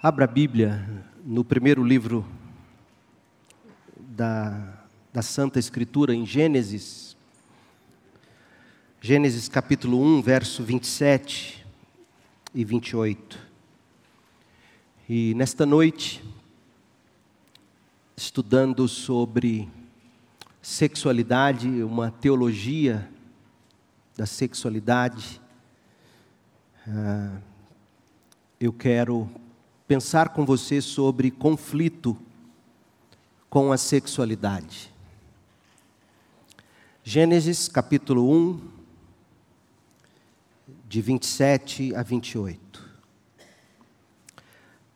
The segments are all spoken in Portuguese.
Abra a Bíblia no primeiro livro da, da Santa Escritura, em Gênesis. Gênesis capítulo 1, verso 27 e 28. E nesta noite, estudando sobre sexualidade, uma teologia da sexualidade, ah, eu quero pensar com você sobre conflito com a sexualidade. Gênesis capítulo 1, de 27 a 28.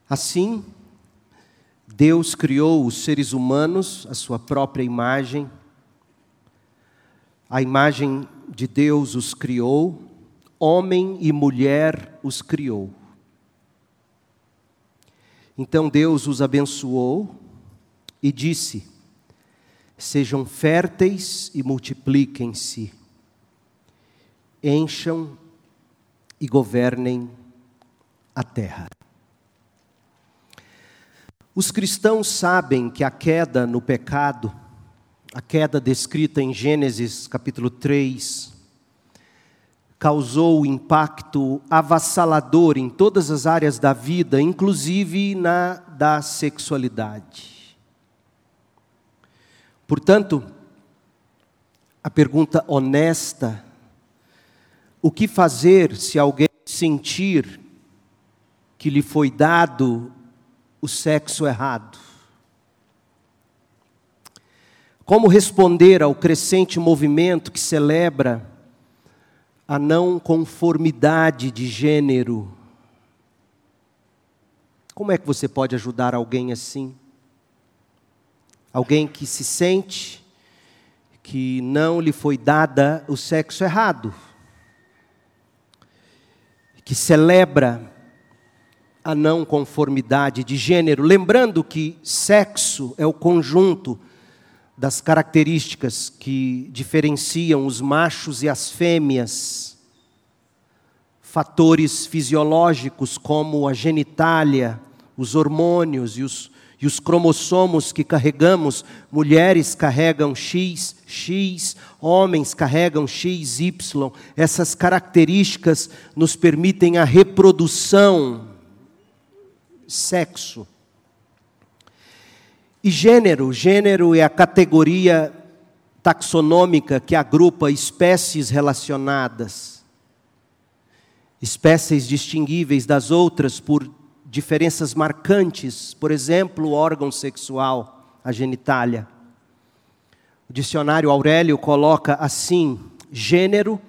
Assim, Deus criou os seres humanos à sua própria imagem, a imagem de Deus os criou, homem e mulher os criou. Então Deus os abençoou e disse: Sejam férteis e multipliquem-se, encham e governem a terra. Os cristãos sabem que a queda no pecado, a queda descrita em Gênesis capítulo 3, causou impacto avassalador em todas as áreas da vida, inclusive na da sexualidade. Portanto, a pergunta honesta: o que fazer se alguém sentir que lhe foi dado o sexo errado? Como responder ao crescente movimento que celebra a não conformidade de gênero. Como é que você pode ajudar alguém assim? Alguém que se sente que não lhe foi dada o sexo errado, que celebra a não conformidade de gênero, lembrando que sexo é o conjunto das características que diferenciam os machos e as fêmeas, fatores fisiológicos como a genitália, os hormônios e os, e os cromossomos que carregamos, mulheres carregam X, X, homens carregam X, Y. Essas características nos permitem a reprodução, sexo. E gênero, gênero é a categoria taxonômica que agrupa espécies relacionadas, espécies distinguíveis das outras por diferenças marcantes, por exemplo, o órgão sexual, a genitália. O dicionário Aurélio coloca assim: gênero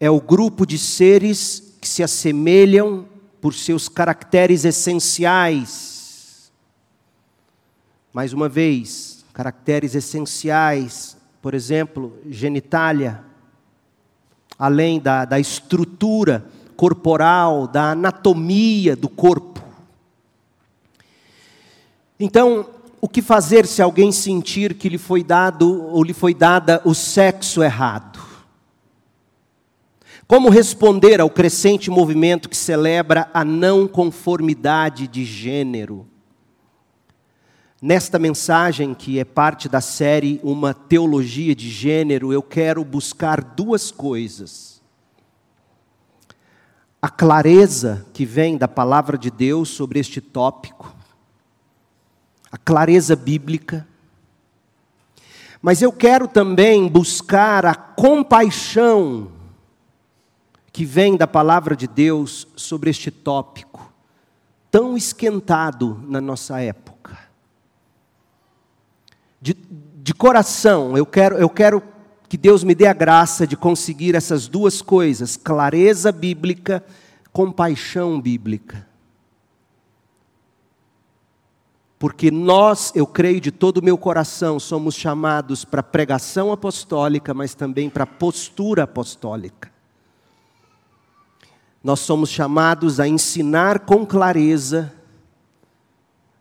é o grupo de seres que se assemelham por seus caracteres essenciais mais uma vez, caracteres essenciais, por exemplo, genitália, além da, da estrutura corporal, da anatomia do corpo. Então, o que fazer se alguém sentir que lhe foi dado ou lhe foi dada o sexo errado? Como responder ao crescente movimento que celebra a não conformidade de gênero? Nesta mensagem, que é parte da série Uma Teologia de Gênero, eu quero buscar duas coisas. A clareza que vem da palavra de Deus sobre este tópico, a clareza bíblica, mas eu quero também buscar a compaixão que vem da palavra de Deus sobre este tópico, tão esquentado na nossa época de, de coração, eu quero, eu quero que Deus me dê a graça de conseguir essas duas coisas: clareza bíblica, compaixão bíblica. Porque nós, eu creio de todo o meu coração, somos chamados para pregação apostólica, mas também para postura apostólica. Nós somos chamados a ensinar com clareza,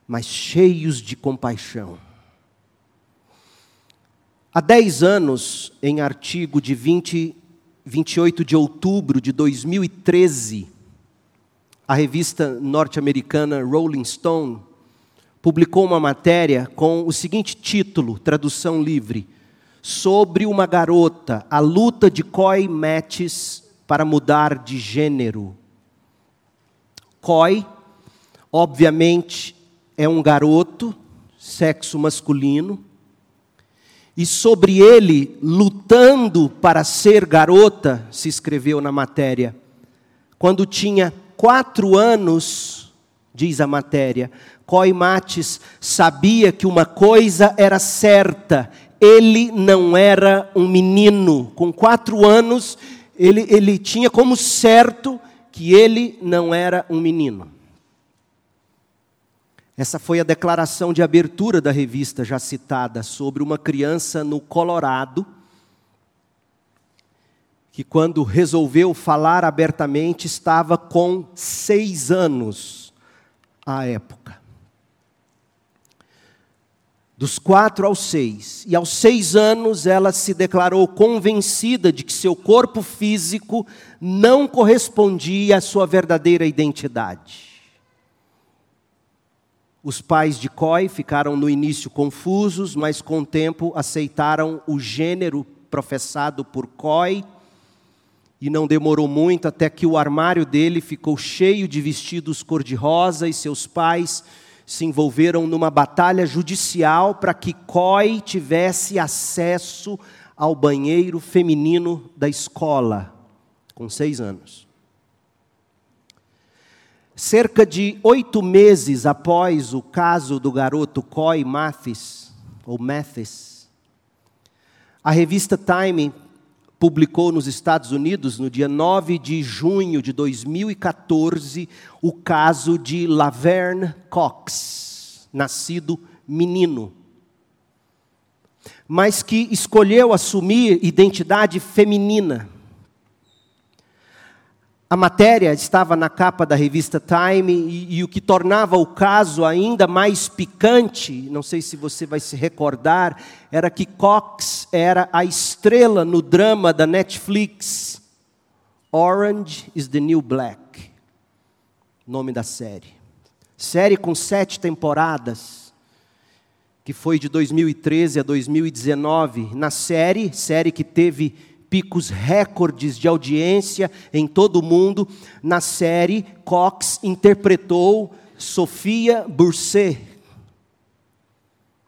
mas cheios de compaixão. Há 10 anos, em artigo de 20, 28 de outubro de 2013, a revista norte-americana Rolling Stone publicou uma matéria com o seguinte título, tradução livre: sobre uma garota, a luta de Coy Mattis para mudar de gênero. Coy, obviamente, é um garoto, sexo masculino, e sobre ele, lutando para ser garota, se escreveu na matéria, quando tinha quatro anos, diz a matéria, Coy Mates sabia que uma coisa era certa, ele não era um menino. Com quatro anos, ele, ele tinha como certo que ele não era um menino. Essa foi a declaração de abertura da revista já citada sobre uma criança no Colorado que, quando resolveu falar abertamente, estava com seis anos à época. Dos quatro aos seis. E aos seis anos ela se declarou convencida de que seu corpo físico não correspondia à sua verdadeira identidade. Os pais de Coy ficaram no início confusos, mas com o tempo aceitaram o gênero professado por Coy. E não demorou muito até que o armário dele ficou cheio de vestidos cor-de-rosa e seus pais se envolveram numa batalha judicial para que Coy tivesse acesso ao banheiro feminino da escola, com seis anos. Cerca de oito meses após o caso do garoto Coy Mathis, ou Mathis, a revista Time publicou nos Estados Unidos, no dia 9 de junho de 2014, o caso de Laverne Cox, nascido menino, mas que escolheu assumir identidade feminina. A matéria estava na capa da revista Time e, e, o que tornava o caso ainda mais picante, não sei se você vai se recordar, era que Cox era a estrela no drama da Netflix Orange is the New Black, nome da série. Série com sete temporadas, que foi de 2013 a 2019. Na série, série que teve picos recordes de audiência em todo o mundo. Na série, Cox interpretou Sofia Burset,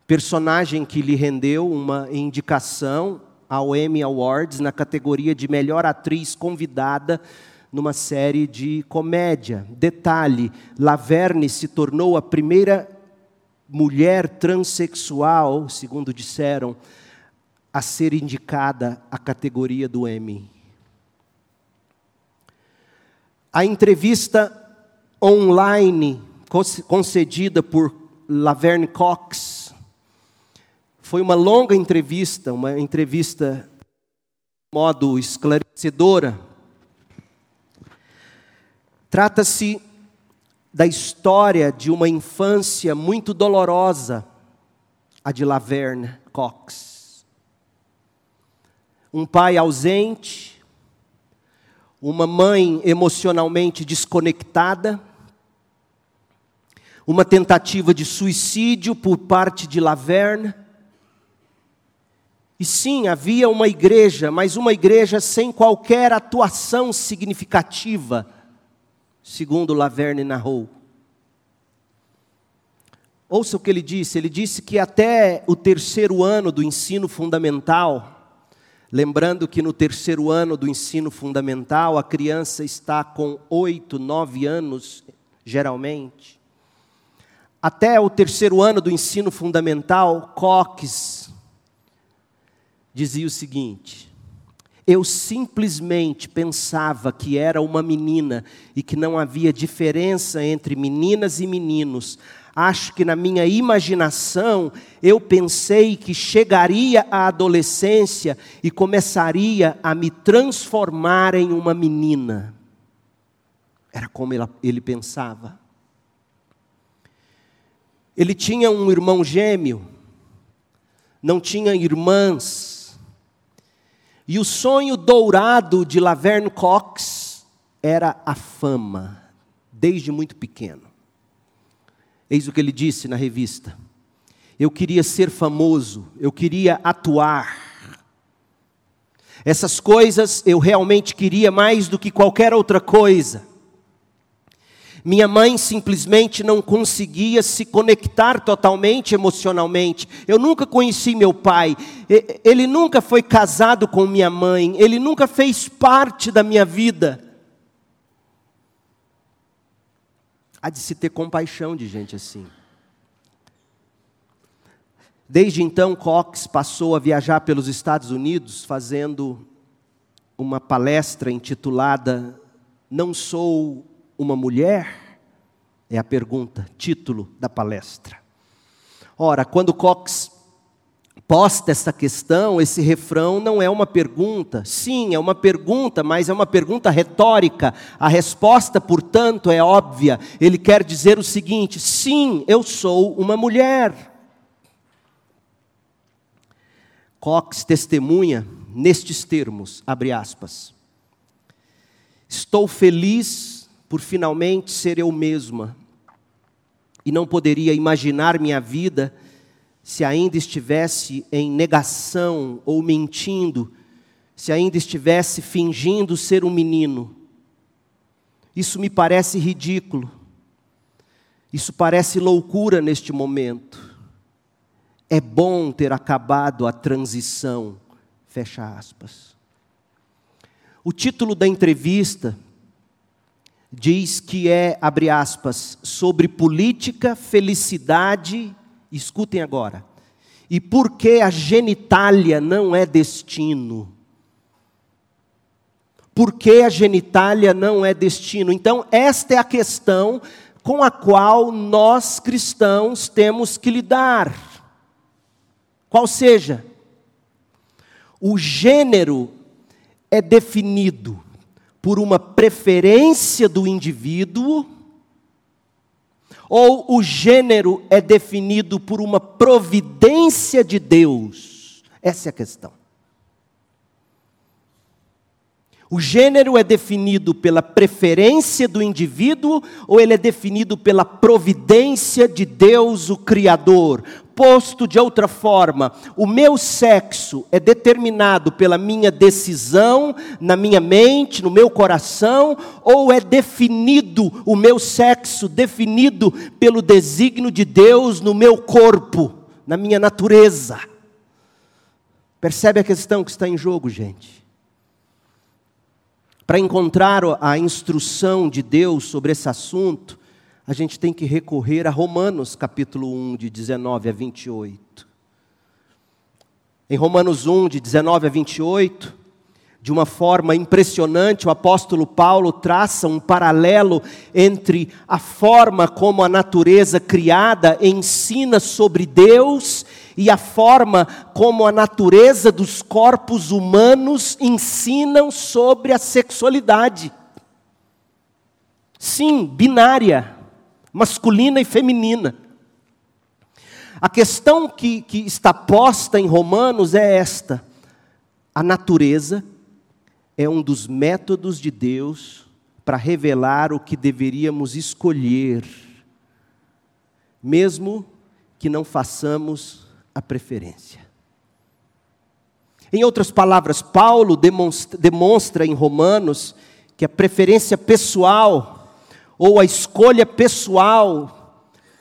personagem que lhe rendeu uma indicação ao Emmy Awards na categoria de melhor atriz convidada numa série de comédia. Detalhe: Laverne se tornou a primeira mulher transexual, segundo disseram, a ser indicada à categoria do Emmy. A entrevista online concedida por Laverne Cox foi uma longa entrevista, uma entrevista de modo esclarecedora. Trata-se da história de uma infância muito dolorosa, a de Laverne Cox um pai ausente, uma mãe emocionalmente desconectada, uma tentativa de suicídio por parte de Laverne. E sim, havia uma igreja, mas uma igreja sem qualquer atuação significativa, segundo Laverne narrou. Ouça o que ele disse: ele disse que até o terceiro ano do ensino fundamental, Lembrando que no terceiro ano do ensino fundamental, a criança está com oito, nove anos, geralmente. Até o terceiro ano do ensino fundamental, Cox dizia o seguinte: eu simplesmente pensava que era uma menina e que não havia diferença entre meninas e meninos, Acho que na minha imaginação eu pensei que chegaria à adolescência e começaria a me transformar em uma menina. Era como ele pensava. Ele tinha um irmão gêmeo, não tinha irmãs. E o sonho dourado de Laverne Cox era a fama desde muito pequeno. Eis o que ele disse na revista. Eu queria ser famoso, eu queria atuar. Essas coisas eu realmente queria mais do que qualquer outra coisa. Minha mãe simplesmente não conseguia se conectar totalmente emocionalmente. Eu nunca conheci meu pai. Ele nunca foi casado com minha mãe. Ele nunca fez parte da minha vida. Há de se ter compaixão de gente assim. Desde então, Cox passou a viajar pelos Estados Unidos fazendo uma palestra intitulada Não Sou uma Mulher? É a pergunta, título da palestra. Ora, quando Cox posta essa questão, esse refrão não é uma pergunta. Sim, é uma pergunta, mas é uma pergunta retórica. A resposta, portanto, é óbvia. Ele quer dizer o seguinte: sim, eu sou uma mulher. Cox testemunha nestes termos, abre aspas. Estou feliz por finalmente ser eu mesma e não poderia imaginar minha vida se ainda estivesse em negação ou mentindo, se ainda estivesse fingindo ser um menino. Isso me parece ridículo. Isso parece loucura neste momento. É bom ter acabado a transição. Fecha aspas. O título da entrevista diz que é, abre aspas, sobre política, felicidade, escutem agora, e por que a genitália não é destino. Por que a genitália não é destino? Então, esta é a questão com a qual nós cristãos temos que lidar. Qual seja, o gênero é definido por uma preferência do indivíduo, ou o gênero é definido por uma providência de Deus? Essa é a questão. O gênero é definido pela preferência do indivíduo ou ele é definido pela providência de Deus, o Criador? Posto de outra forma, o meu sexo é determinado pela minha decisão, na minha mente, no meu coração, ou é definido o meu sexo definido pelo desígnio de Deus no meu corpo, na minha natureza? Percebe a questão que está em jogo, gente? Para encontrar a instrução de Deus sobre esse assunto, a gente tem que recorrer a Romanos capítulo 1, de 19 a 28. Em Romanos 1, de 19 a 28, de uma forma impressionante, o apóstolo Paulo traça um paralelo entre a forma como a natureza criada ensina sobre Deus e a forma como a natureza dos corpos humanos ensinam sobre a sexualidade. Sim, binária, masculina e feminina. A questão que, que está posta em Romanos é esta: a natureza é um dos métodos de Deus para revelar o que deveríamos escolher, mesmo que não façamos a preferência. Em outras palavras, Paulo demonstra, demonstra em Romanos que a preferência pessoal ou a escolha pessoal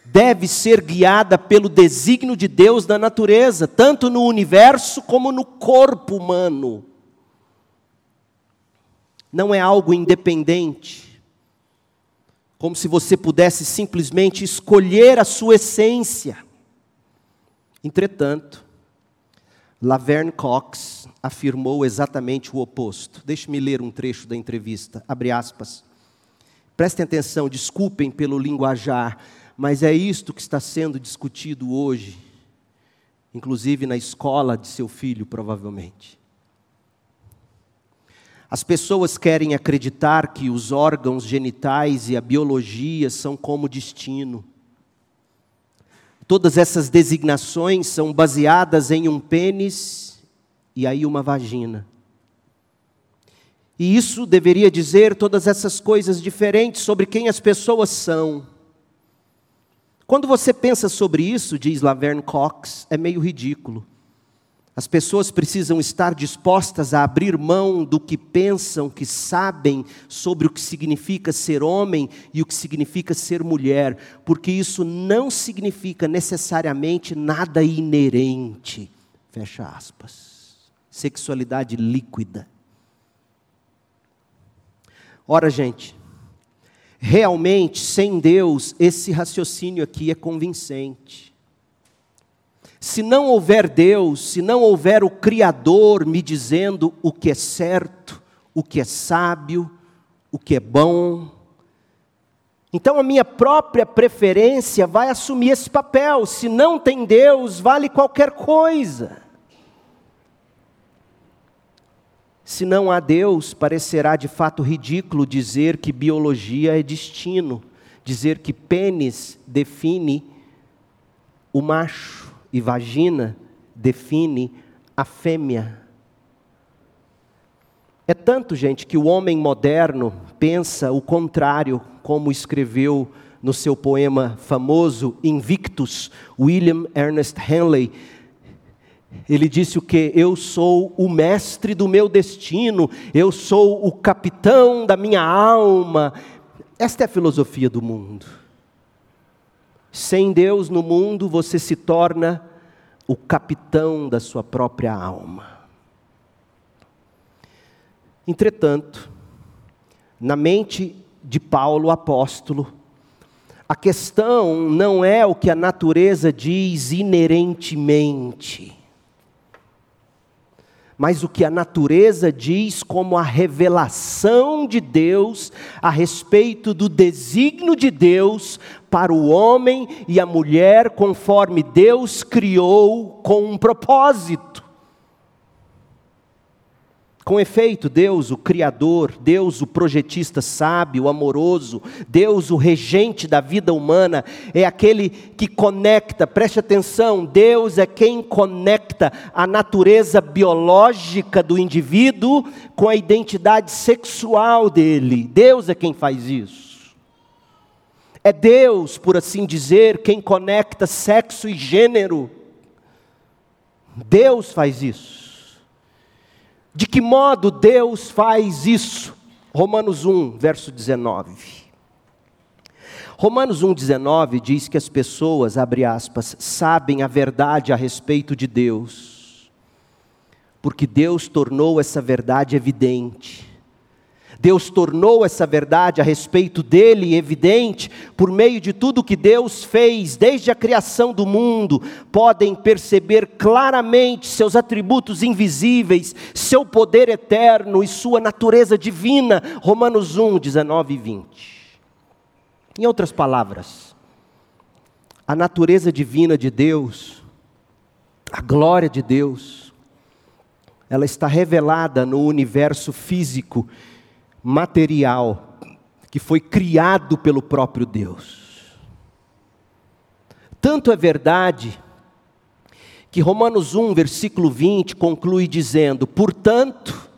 deve ser guiada pelo desígnio de Deus na natureza, tanto no universo como no corpo humano. Não é algo independente, como se você pudesse simplesmente escolher a sua essência. Entretanto, Laverne Cox afirmou exatamente o oposto. Deixe-me ler um trecho da entrevista. Abre aspas. Prestem atenção, desculpem pelo linguajar, mas é isto que está sendo discutido hoje, inclusive na escola de seu filho, provavelmente. As pessoas querem acreditar que os órgãos genitais e a biologia são como destino. Todas essas designações são baseadas em um pênis e aí uma vagina. E isso deveria dizer todas essas coisas diferentes sobre quem as pessoas são. Quando você pensa sobre isso, diz Laverne Cox, é meio ridículo. As pessoas precisam estar dispostas a abrir mão do que pensam, que sabem sobre o que significa ser homem e o que significa ser mulher, porque isso não significa necessariamente nada inerente. Fecha aspas. Sexualidade líquida. Ora, gente, realmente, sem Deus, esse raciocínio aqui é convincente. Se não houver Deus, se não houver o Criador me dizendo o que é certo, o que é sábio, o que é bom, então a minha própria preferência vai assumir esse papel. Se não tem Deus, vale qualquer coisa. Se não há Deus, parecerá de fato ridículo dizer que biologia é destino, dizer que pênis define o macho e vagina define a fêmea. É tanto, gente, que o homem moderno pensa o contrário, como escreveu no seu poema famoso Invictus, William Ernest Henley. Ele disse o que? Eu sou o mestre do meu destino, eu sou o capitão da minha alma. Esta é a filosofia do mundo. Sem Deus no mundo, você se torna o capitão da sua própria alma. Entretanto, na mente de Paulo, apóstolo, a questão não é o que a natureza diz inerentemente mas o que a natureza diz como a revelação de Deus a respeito do desígnio de Deus para o homem e a mulher, conforme Deus criou com um propósito. Com efeito, Deus, o Criador, Deus, o projetista sábio, amoroso, Deus, o regente da vida humana, é aquele que conecta, preste atenção, Deus é quem conecta a natureza biológica do indivíduo com a identidade sexual dele. Deus é quem faz isso. É Deus, por assim dizer, quem conecta sexo e gênero. Deus faz isso. De que modo Deus faz isso? Romanos 1, verso 19. Romanos 1,19 diz que as pessoas, abre aspas, sabem a verdade a respeito de Deus, porque Deus tornou essa verdade evidente. Deus tornou essa verdade a respeito dele evidente por meio de tudo que Deus fez desde a criação do mundo. Podem perceber claramente seus atributos invisíveis, seu poder eterno e sua natureza divina. Romanos 1, 19 e 20. Em outras palavras, a natureza divina de Deus, a glória de Deus, ela está revelada no universo físico material que foi criado pelo próprio Deus. Tanto é verdade que Romanos 1, versículo 20 conclui dizendo: Portanto,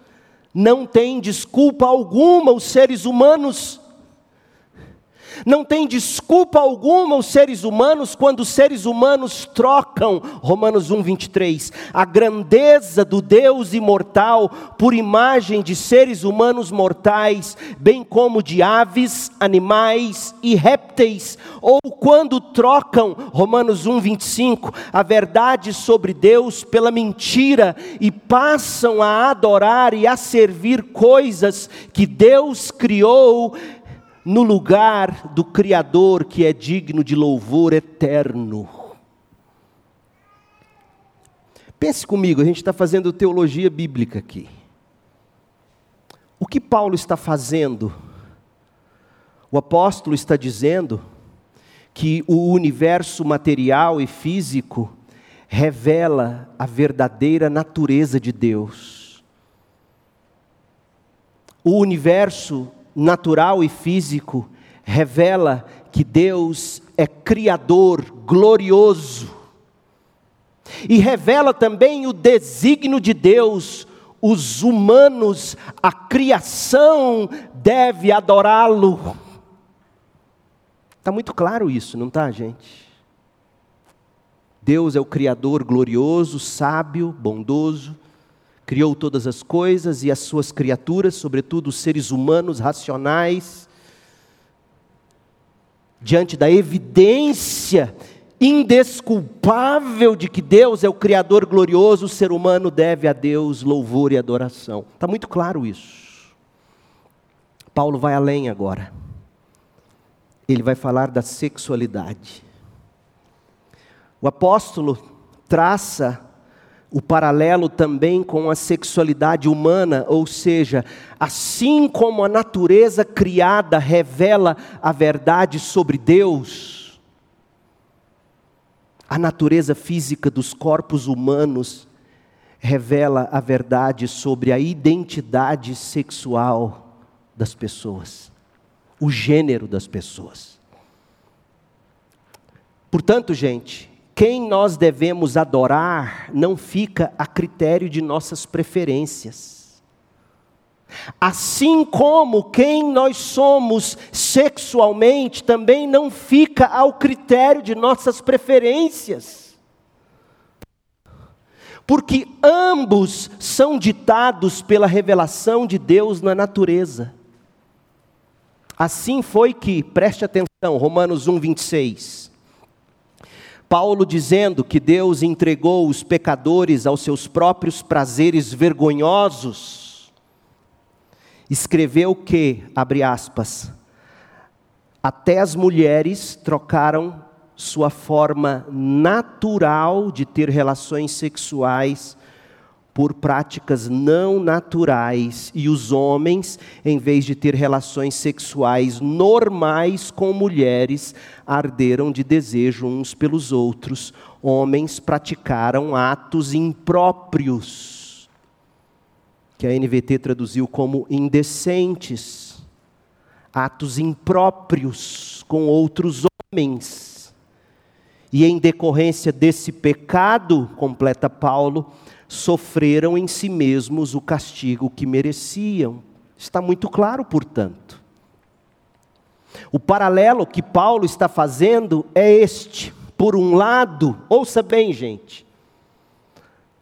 não tem desculpa alguma os seres humanos não tem desculpa alguma os seres humanos quando os seres humanos trocam, Romanos 1, 23, a grandeza do Deus imortal por imagem de seres humanos mortais, bem como de aves, animais e répteis, ou quando trocam, Romanos 1, 25, a verdade sobre Deus pela mentira e passam a adorar e a servir coisas que Deus criou no lugar do Criador que é digno de louvor eterno. Pense comigo, a gente está fazendo teologia bíblica aqui. O que Paulo está fazendo? O apóstolo está dizendo que o universo material e físico revela a verdadeira natureza de Deus. O universo natural e físico revela que Deus é criador glorioso. E revela também o desígnio de Deus, os humanos, a criação deve adorá-lo. Está muito claro isso, não está, gente? Deus é o Criador glorioso, sábio, bondoso, criou todas as coisas e as suas criaturas, sobretudo os seres humanos racionais, diante da evidência indesculpável de que Deus é o Criador glorioso, o ser humano deve a Deus louvor e adoração. Está muito claro isso. Paulo vai além agora. Ele vai falar da sexualidade. O apóstolo traça o paralelo também com a sexualidade humana, ou seja, assim como a natureza criada revela a verdade sobre Deus, a natureza física dos corpos humanos revela a verdade sobre a identidade sexual das pessoas, o gênero das pessoas. Portanto, gente, quem nós devemos adorar não fica a critério de nossas preferências. Assim como quem nós somos sexualmente também não fica ao critério de nossas preferências. Porque ambos são ditados pela revelação de Deus na natureza. Assim foi que, preste atenção, Romanos 1, 26. Paulo dizendo que Deus entregou os pecadores aos seus próprios prazeres vergonhosos, escreveu que, abre aspas, até as mulheres trocaram sua forma natural de ter relações sexuais por práticas não naturais, e os homens, em vez de ter relações sexuais normais com mulheres, arderam de desejo uns pelos outros. Homens praticaram atos impróprios, que a NVT traduziu como indecentes, atos impróprios com outros homens. E em decorrência desse pecado, completa Paulo, sofreram em si mesmos o castigo que mereciam. Está muito claro, portanto. O paralelo que Paulo está fazendo é este. Por um lado, ouça bem, gente,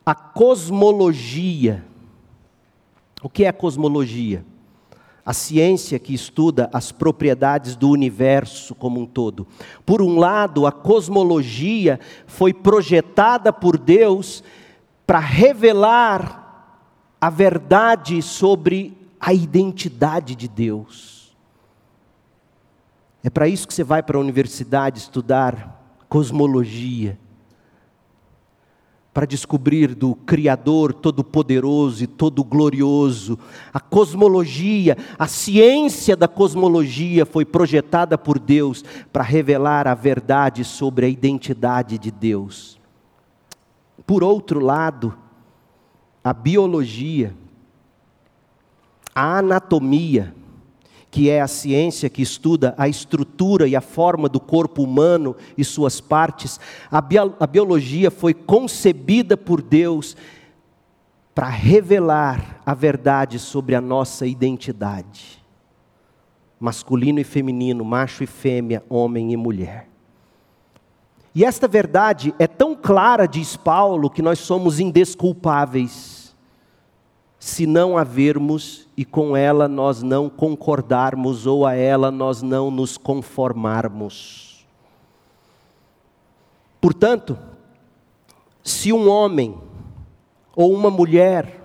a cosmologia. O que é a cosmologia? A ciência que estuda as propriedades do universo como um todo. Por um lado, a cosmologia foi projetada por Deus para revelar a verdade sobre a identidade de Deus. É para isso que você vai para a universidade estudar cosmologia, para descobrir do Criador todo-poderoso e todo-glorioso. A cosmologia, a ciência da cosmologia foi projetada por Deus para revelar a verdade sobre a identidade de Deus. Por outro lado, a biologia, a anatomia, que é a ciência que estuda a estrutura e a forma do corpo humano e suas partes, a, bio, a biologia foi concebida por Deus para revelar a verdade sobre a nossa identidade. Masculino e feminino, macho e fêmea, homem e mulher. E esta verdade é tão clara, diz Paulo, que nós somos indesculpáveis, se não a vermos e com ela nós não concordarmos ou a ela nós não nos conformarmos. Portanto, se um homem ou uma mulher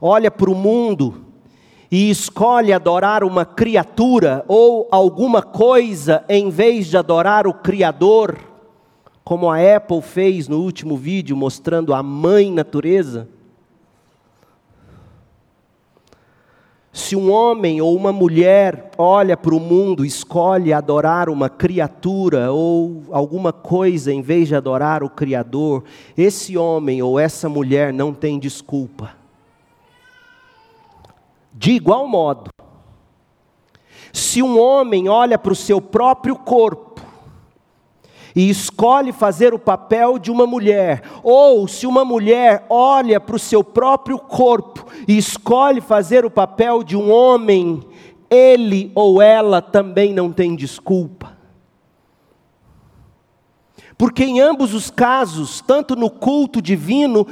olha para o mundo e escolhe adorar uma criatura ou alguma coisa em vez de adorar o Criador, como a Apple fez no último vídeo mostrando a mãe natureza? Se um homem ou uma mulher olha para o mundo, escolhe adorar uma criatura ou alguma coisa em vez de adorar o Criador, esse homem ou essa mulher não tem desculpa. De igual modo, se um homem olha para o seu próprio corpo e escolhe fazer o papel de uma mulher, ou se uma mulher olha para o seu próprio corpo e escolhe fazer o papel de um homem, ele ou ela também não tem desculpa. Porque em ambos os casos, tanto no culto divino,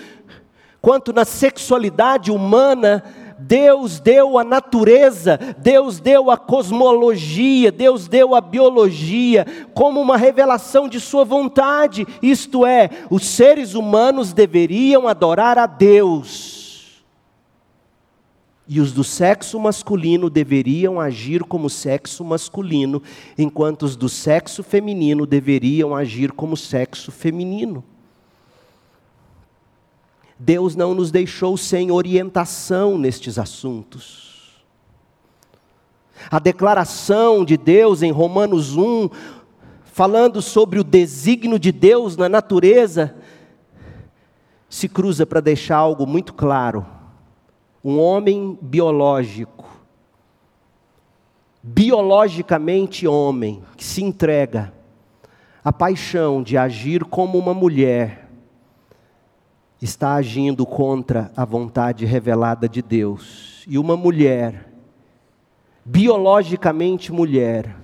quanto na sexualidade humana, Deus deu a natureza, Deus deu a cosmologia, Deus deu a biologia como uma revelação de Sua vontade, isto é, os seres humanos deveriam adorar a Deus. E os do sexo masculino deveriam agir como sexo masculino, enquanto os do sexo feminino deveriam agir como sexo feminino. Deus não nos deixou sem orientação nestes assuntos. A declaração de Deus em Romanos 1, falando sobre o desígnio de Deus na natureza, se cruza para deixar algo muito claro. Um homem biológico, biologicamente homem, que se entrega à paixão de agir como uma mulher, está agindo contra a vontade revelada de Deus. E uma mulher, biologicamente mulher,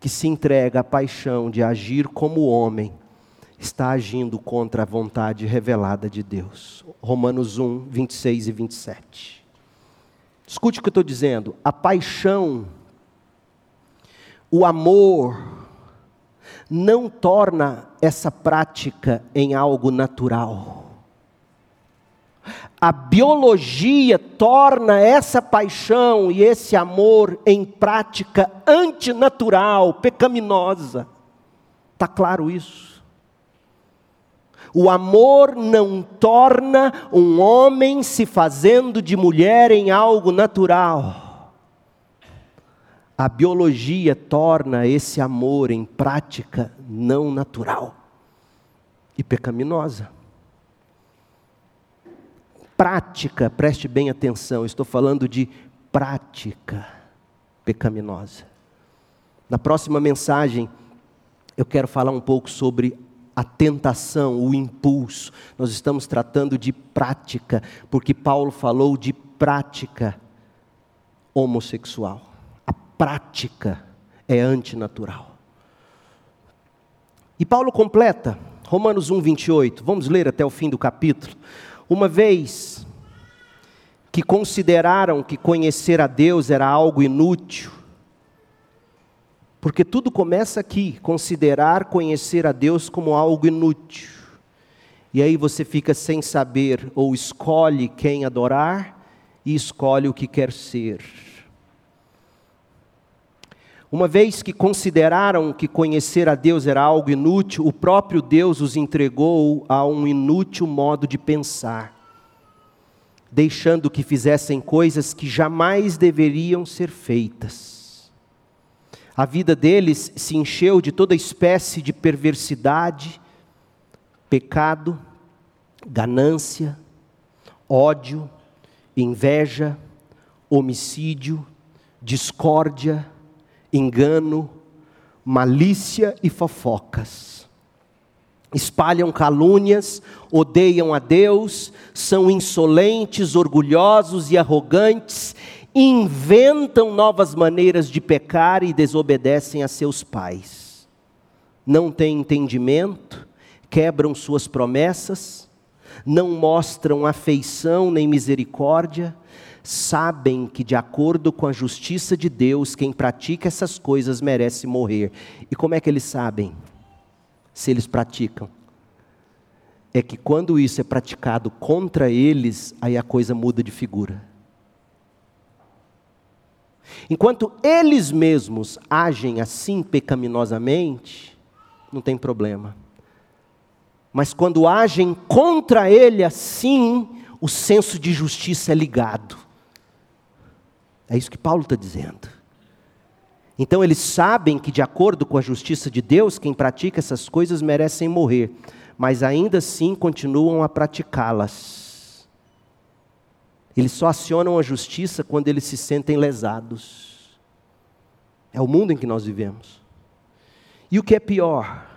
que se entrega à paixão de agir como homem, está agindo contra a vontade revelada de Deus. Romanos 1, 26 e 27. Escute o que eu estou dizendo. A paixão, o amor, não torna essa prática em algo natural a biologia torna essa paixão e esse amor em prática antinatural, pecaminosa. Está claro isso? O amor não torna um homem se fazendo de mulher em algo natural. A biologia torna esse amor em prática não natural e pecaminosa prática, preste bem atenção, estou falando de prática pecaminosa. Na próxima mensagem, eu quero falar um pouco sobre a tentação, o impulso. Nós estamos tratando de prática, porque Paulo falou de prática homossexual. A prática é antinatural. E Paulo completa, Romanos 1, 28. Vamos ler até o fim do capítulo. Uma vez que consideraram que conhecer a Deus era algo inútil, porque tudo começa aqui, considerar conhecer a Deus como algo inútil. E aí você fica sem saber, ou escolhe quem adorar e escolhe o que quer ser. Uma vez que consideraram que conhecer a Deus era algo inútil, o próprio Deus os entregou a um inútil modo de pensar, deixando que fizessem coisas que jamais deveriam ser feitas. A vida deles se encheu de toda espécie de perversidade, pecado, ganância, ódio, inveja, homicídio, discórdia, engano, malícia e fofocas. Espalham calúnias, odeiam a Deus, são insolentes, orgulhosos e arrogantes, inventam novas maneiras de pecar e desobedecem a seus pais. Não têm entendimento, quebram suas promessas, não mostram afeição nem misericórdia, sabem que, de acordo com a justiça de Deus, quem pratica essas coisas merece morrer. E como é que eles sabem? Se eles praticam. É que quando isso é praticado contra eles, aí a coisa muda de figura. Enquanto eles mesmos agem assim pecaminosamente, não tem problema. Mas quando agem contra ele assim, o senso de justiça é ligado. É isso que Paulo está dizendo. Então eles sabem que, de acordo com a justiça de Deus, quem pratica essas coisas merecem morrer, mas ainda assim continuam a praticá-las. Eles só acionam a justiça quando eles se sentem lesados. É o mundo em que nós vivemos. E o que é pior?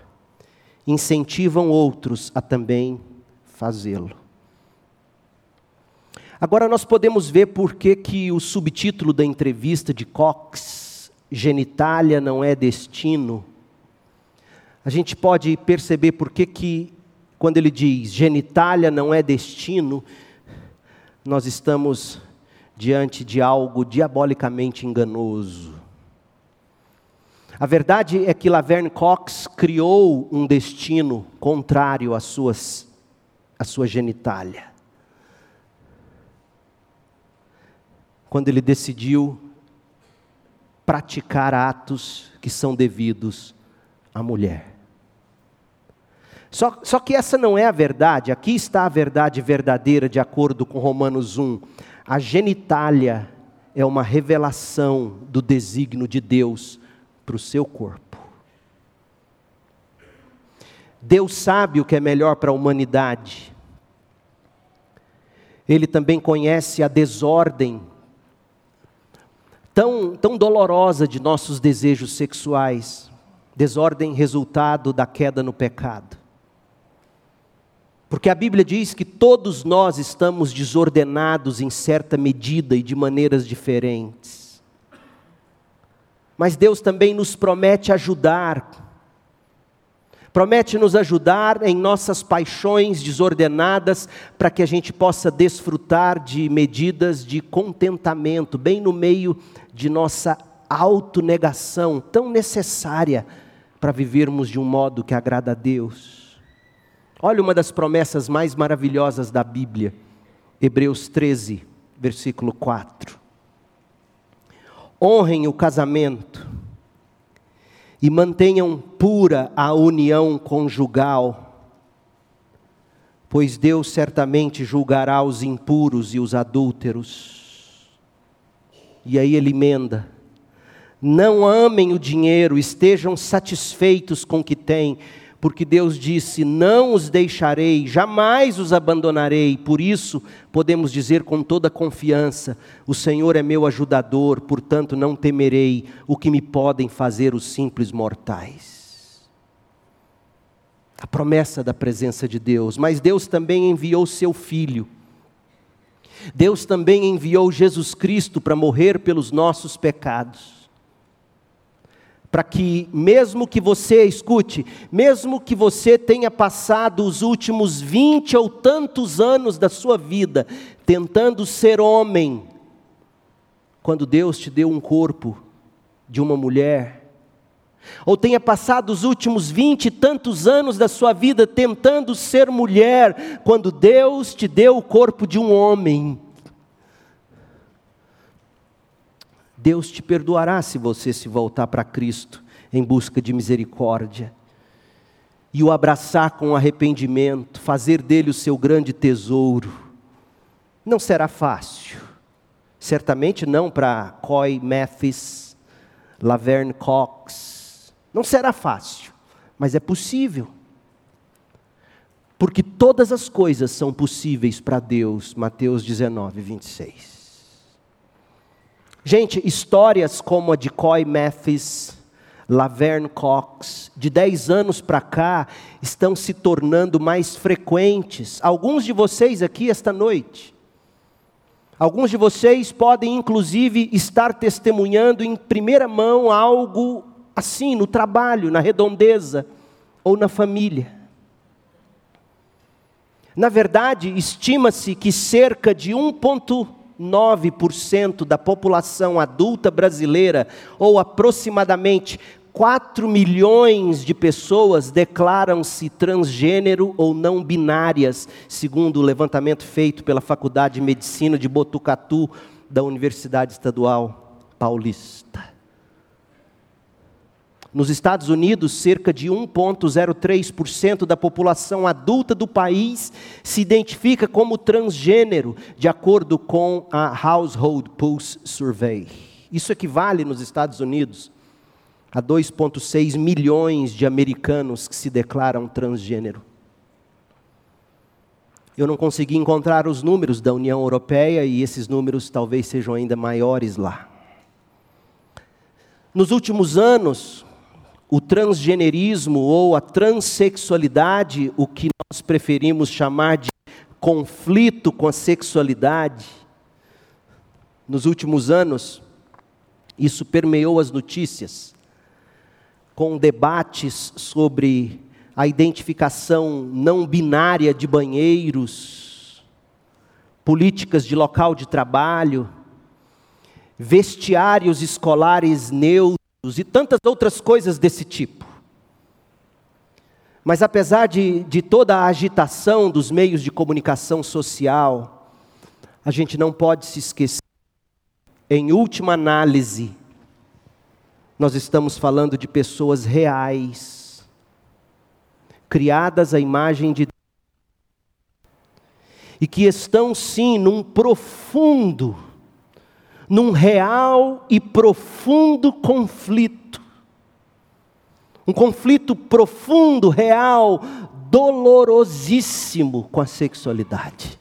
incentivam outros a também fazê-lo. Agora nós podemos ver por que, que o subtítulo da entrevista de Cox, Genitália não é destino, a gente pode perceber por que, que quando ele diz genitália não é destino, nós estamos diante de algo diabolicamente enganoso. A verdade é que Laverne Cox criou um destino contrário à sua genitália. Quando ele decidiu praticar atos que são devidos à mulher. Só, só que essa não é a verdade, aqui está a verdade verdadeira, de acordo com Romanos 1. A genitália é uma revelação do desígnio de Deus para o seu corpo. Deus sabe o que é melhor para a humanidade. Ele também conhece a desordem tão, tão dolorosa de nossos desejos sexuais desordem resultado da queda no pecado. Porque a Bíblia diz que todos nós estamos desordenados em certa medida e de maneiras diferentes. Mas Deus também nos promete ajudar, promete nos ajudar em nossas paixões desordenadas, para que a gente possa desfrutar de medidas de contentamento, bem no meio de nossa autonegação tão necessária para vivermos de um modo que agrada a Deus. Olha uma das promessas mais maravilhosas da Bíblia, Hebreus 13, versículo 4. Honrem o casamento e mantenham pura a união conjugal, pois Deus certamente julgará os impuros e os adúlteros. E aí ele emenda: não amem o dinheiro, estejam satisfeitos com o que têm porque Deus disse: Não os deixarei, jamais os abandonarei. Por isso, podemos dizer com toda confiança: O Senhor é meu ajudador, portanto não temerei o que me podem fazer os simples mortais. A promessa da presença de Deus, mas Deus também enviou seu filho. Deus também enviou Jesus Cristo para morrer pelos nossos pecados para que, mesmo que você, escute, mesmo que você tenha passado os últimos vinte ou tantos anos da sua vida tentando ser homem, quando Deus te deu um corpo de uma mulher, ou tenha passado os últimos vinte e tantos anos da sua vida tentando ser mulher, quando Deus te deu o corpo de um homem, Deus te perdoará se você se voltar para Cristo em busca de misericórdia e o abraçar com arrependimento, fazer dele o seu grande tesouro. Não será fácil. Certamente não para Coy Mathis, Laverne Cox. Não será fácil, mas é possível. Porque todas as coisas são possíveis para Deus. Mateus 19, 26. Gente, histórias como a de Coy Mathis, Laverne Cox, de 10 anos para cá, estão se tornando mais frequentes. Alguns de vocês aqui esta noite, alguns de vocês podem inclusive estar testemunhando em primeira mão algo assim, no trabalho, na redondeza ou na família. Na verdade, estima-se que cerca de 1,5 9% da população adulta brasileira, ou aproximadamente 4 milhões de pessoas declaram-se transgênero ou não binárias, segundo o levantamento feito pela Faculdade de Medicina de Botucatu da Universidade Estadual Paulista. Nos Estados Unidos, cerca de 1,03% da população adulta do país se identifica como transgênero, de acordo com a Household Pulse Survey. Isso equivale nos Estados Unidos a 2,6 milhões de americanos que se declaram transgênero. Eu não consegui encontrar os números da União Europeia e esses números talvez sejam ainda maiores lá. Nos últimos anos, o transgenerismo ou a transexualidade, o que nós preferimos chamar de conflito com a sexualidade, nos últimos anos, isso permeou as notícias, com debates sobre a identificação não binária de banheiros, políticas de local de trabalho, vestiários escolares neutros e tantas outras coisas desse tipo. Mas apesar de, de toda a agitação dos meios de comunicação social, a gente não pode se esquecer, em última análise, nós estamos falando de pessoas reais, criadas à imagem de Deus, e que estão sim num profundo, num real e profundo conflito. Um conflito profundo, real, dolorosíssimo com a sexualidade.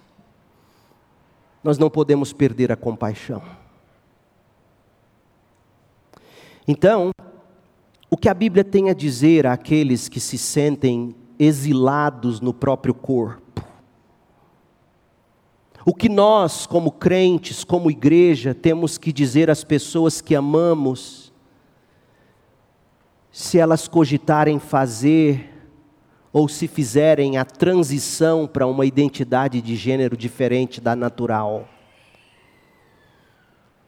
Nós não podemos perder a compaixão. Então, o que a Bíblia tem a dizer àqueles que se sentem exilados no próprio corpo? O que nós, como crentes, como igreja, temos que dizer às pessoas que amamos, se elas cogitarem fazer ou se fizerem a transição para uma identidade de gênero diferente da natural?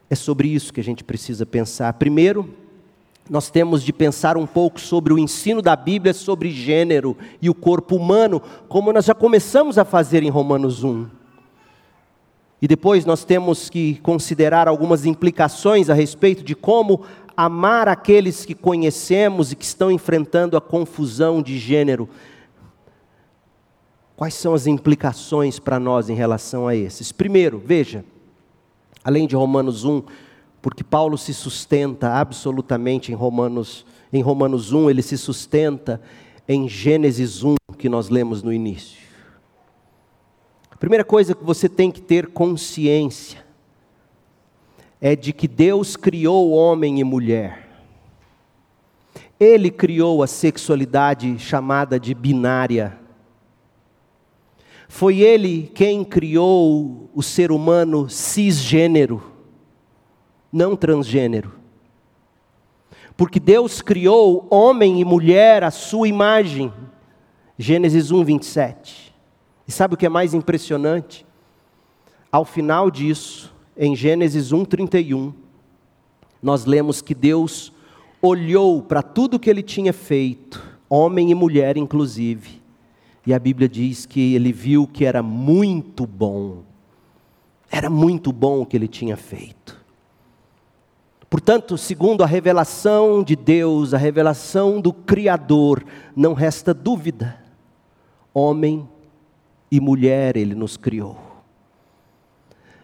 É sobre isso que a gente precisa pensar. Primeiro, nós temos de pensar um pouco sobre o ensino da Bíblia sobre gênero e o corpo humano, como nós já começamos a fazer em Romanos 1. E depois nós temos que considerar algumas implicações a respeito de como amar aqueles que conhecemos e que estão enfrentando a confusão de gênero. Quais são as implicações para nós em relação a esses? Primeiro, veja, além de Romanos 1, porque Paulo se sustenta absolutamente em Romanos, em Romanos 1, ele se sustenta em Gênesis 1, que nós lemos no início. Primeira coisa que você tem que ter consciência é de que Deus criou homem e mulher. Ele criou a sexualidade chamada de binária. Foi ele quem criou o ser humano cisgênero, não transgênero. Porque Deus criou homem e mulher à sua imagem. Gênesis 1, 27. Sabe o que é mais impressionante? Ao final disso, em Gênesis 1:31, nós lemos que Deus olhou para tudo que ele tinha feito, homem e mulher inclusive, e a Bíblia diz que ele viu que era muito bom. Era muito bom o que ele tinha feito. Portanto, segundo a revelação de Deus, a revelação do Criador, não resta dúvida: homem e mulher ele nos criou.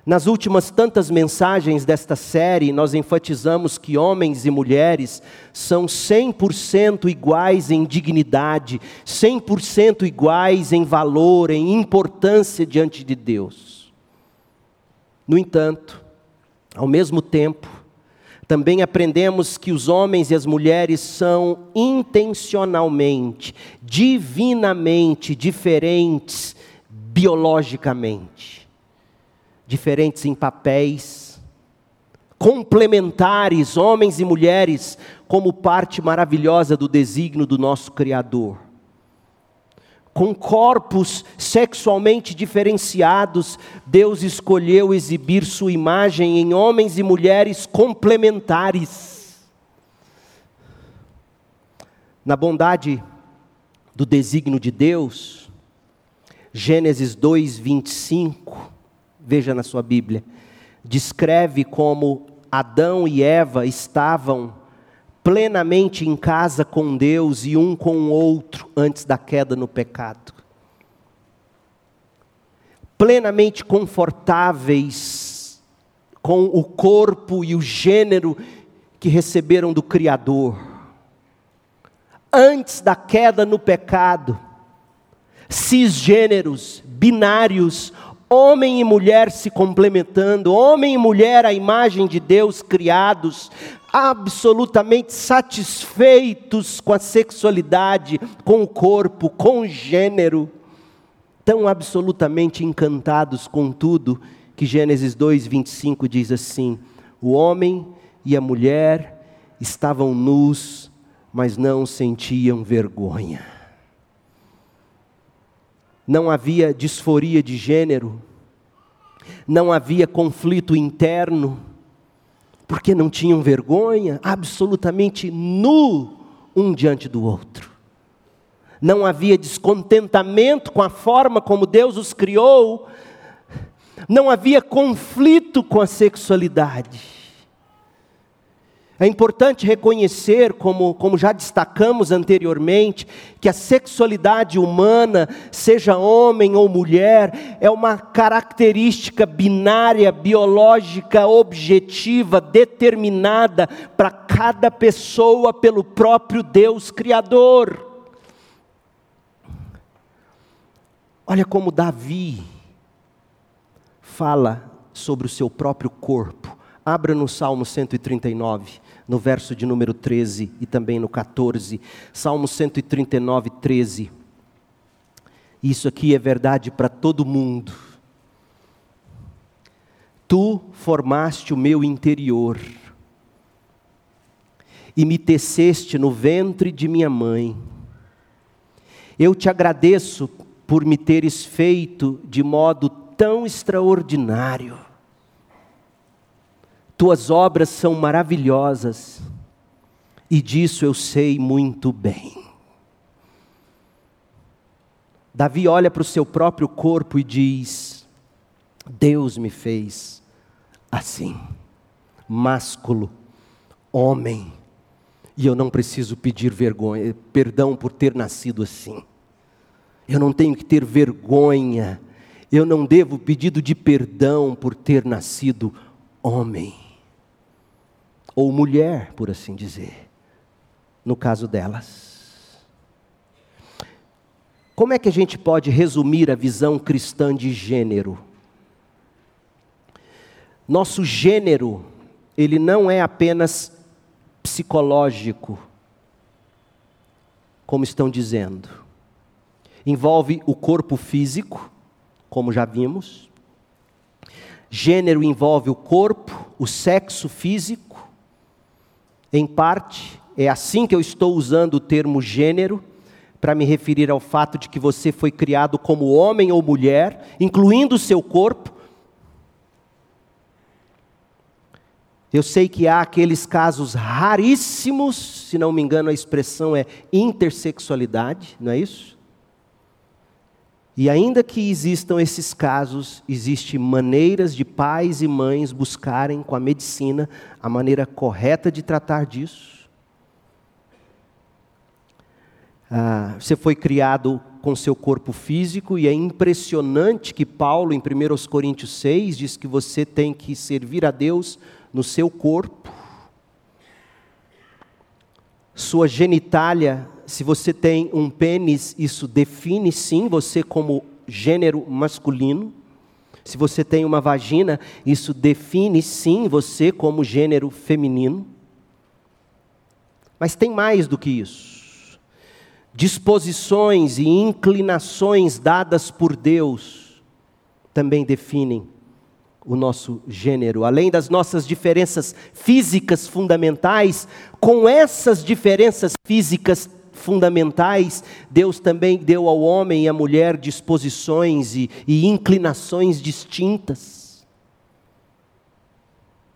Nas últimas tantas mensagens desta série, nós enfatizamos que homens e mulheres são 100% iguais em dignidade, 100% iguais em valor, em importância diante de Deus. No entanto, ao mesmo tempo, também aprendemos que os homens e as mulheres são intencionalmente, divinamente diferentes biologicamente, diferentes em papéis, complementares, homens e mulheres, como parte maravilhosa do desígnio do nosso Criador. Com corpos sexualmente diferenciados, Deus escolheu exibir Sua imagem em homens e mulheres complementares. Na bondade do desígnio de Deus, Gênesis 2, 25, veja na sua Bíblia, descreve como Adão e Eva estavam plenamente em casa com Deus e um com o outro antes da queda no pecado. Plenamente confortáveis com o corpo e o gênero que receberam do Criador. Antes da queda no pecado, cisgêneros, binários, homem e mulher se complementando, homem e mulher à imagem de Deus criados, absolutamente satisfeitos com a sexualidade, com o corpo, com o gênero, tão absolutamente encantados com tudo, que Gênesis 2, 25 diz assim: o homem e a mulher estavam nus, mas não sentiam vergonha. Não havia disforia de gênero, não havia conflito interno, porque não tinham vergonha, absolutamente nu um diante do outro. Não havia descontentamento com a forma como Deus os criou, não havia conflito com a sexualidade. É importante reconhecer, como, como já destacamos anteriormente, que a sexualidade humana, seja homem ou mulher, é uma característica binária, biológica, objetiva, determinada para cada pessoa pelo próprio Deus Criador. Olha como Davi fala sobre o seu próprio corpo. Abra no Salmo 139 no verso de número 13 e também no 14. Salmo 139, 13. Isso aqui é verdade para todo mundo. Tu formaste o meu interior e me teceste no ventre de minha mãe. Eu te agradeço por me teres feito de modo tão extraordinário. Tuas obras são maravilhosas, e disso eu sei muito bem. Davi olha para o seu próprio corpo e diz: Deus me fez assim, másculo, homem, e eu não preciso pedir vergonha, perdão por ter nascido assim. Eu não tenho que ter vergonha, eu não devo pedido de perdão por ter nascido homem ou mulher, por assim dizer, no caso delas. Como é que a gente pode resumir a visão cristã de gênero? Nosso gênero, ele não é apenas psicológico, como estão dizendo. Envolve o corpo físico, como já vimos. Gênero envolve o corpo, o sexo físico em parte, é assim que eu estou usando o termo gênero, para me referir ao fato de que você foi criado como homem ou mulher, incluindo o seu corpo. Eu sei que há aqueles casos raríssimos, se não me engano a expressão é intersexualidade, não é isso? E ainda que existam esses casos, existem maneiras de pais e mães buscarem com a medicina a maneira correta de tratar disso. Ah, você foi criado com seu corpo físico e é impressionante que Paulo, em 1 Coríntios 6, diz que você tem que servir a Deus no seu corpo. Sua genitália se você tem um pênis, isso define sim você como gênero masculino. Se você tem uma vagina, isso define sim você como gênero feminino. Mas tem mais do que isso. Disposições e inclinações dadas por Deus também definem o nosso gênero, além das nossas diferenças físicas fundamentais, com essas diferenças físicas fundamentais, Deus também deu ao homem e à mulher disposições e, e inclinações distintas.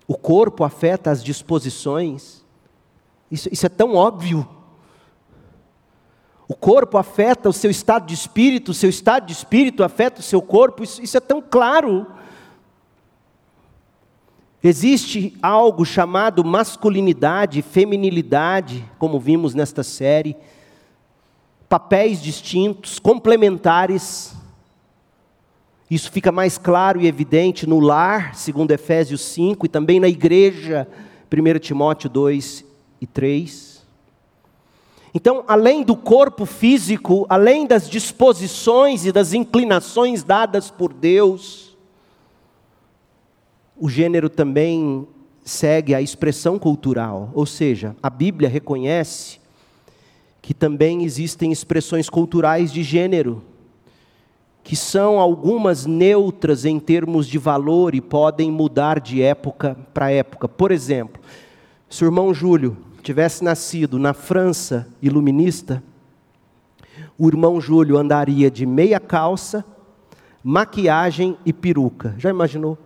O corpo afeta as disposições, isso, isso é tão óbvio. O corpo afeta o seu estado de espírito, o seu estado de espírito afeta o seu corpo, isso, isso é tão claro. Existe algo chamado masculinidade, feminilidade, como vimos nesta série, papéis distintos, complementares. Isso fica mais claro e evidente no lar, segundo Efésios 5, e também na igreja, 1 Timóteo 2 e 3. Então, além do corpo físico, além das disposições e das inclinações dadas por Deus, o gênero também segue a expressão cultural, ou seja, a Bíblia reconhece que também existem expressões culturais de gênero, que são algumas neutras em termos de valor e podem mudar de época para época. Por exemplo, se o irmão Júlio tivesse nascido na França iluminista, o irmão Júlio andaria de meia calça, maquiagem e peruca. Já imaginou?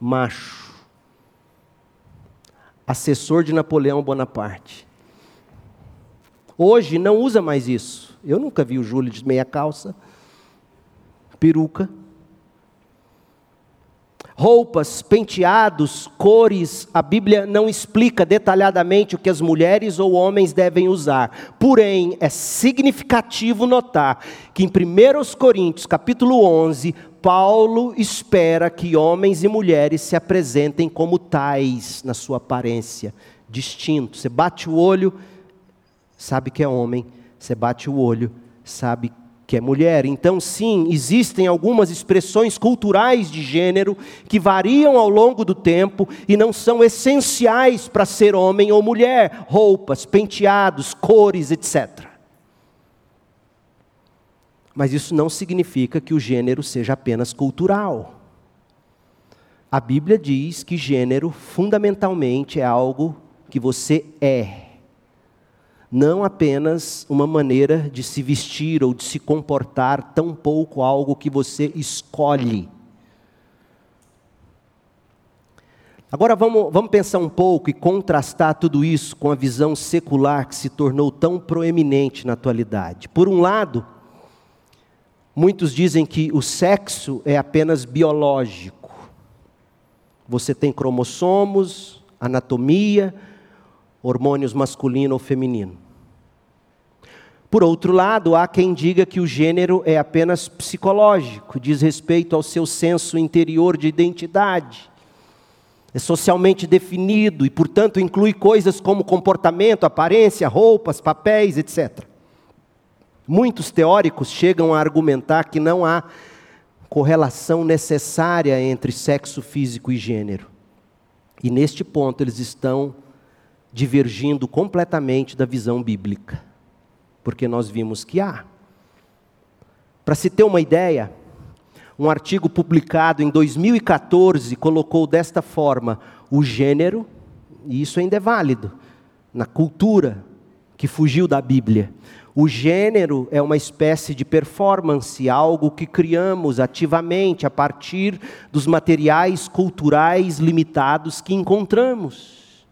Macho. Assessor de Napoleão Bonaparte. Hoje não usa mais isso. Eu nunca vi o Júlio de meia calça, peruca roupas, penteados, cores, a Bíblia não explica detalhadamente o que as mulheres ou homens devem usar. Porém, é significativo notar que em 1 Coríntios, capítulo 11, Paulo espera que homens e mulheres se apresentem como tais na sua aparência, distintos. Você bate o olho, sabe que é homem. Você bate o olho, sabe que é mulher. Então, sim, existem algumas expressões culturais de gênero que variam ao longo do tempo e não são essenciais para ser homem ou mulher: roupas, penteados, cores, etc. Mas isso não significa que o gênero seja apenas cultural. A Bíblia diz que gênero, fundamentalmente, é algo que você é não apenas uma maneira de se vestir ou de se comportar, tampouco algo que você escolhe. Agora vamos, vamos pensar um pouco e contrastar tudo isso com a visão secular que se tornou tão proeminente na atualidade. Por um lado, muitos dizem que o sexo é apenas biológico. Você tem cromossomos, anatomia, hormônios masculino ou feminino. Por outro lado, há quem diga que o gênero é apenas psicológico, diz respeito ao seu senso interior de identidade. É socialmente definido e, portanto, inclui coisas como comportamento, aparência, roupas, papéis, etc. Muitos teóricos chegam a argumentar que não há correlação necessária entre sexo físico e gênero. E neste ponto eles estão divergindo completamente da visão bíblica, porque nós vimos que há. Para se ter uma ideia, um artigo publicado em 2014 colocou desta forma: o gênero, e isso ainda é válido, na cultura que fugiu da Bíblia. O gênero é uma espécie de performance, algo que criamos ativamente a partir dos materiais culturais limitados que encontramos.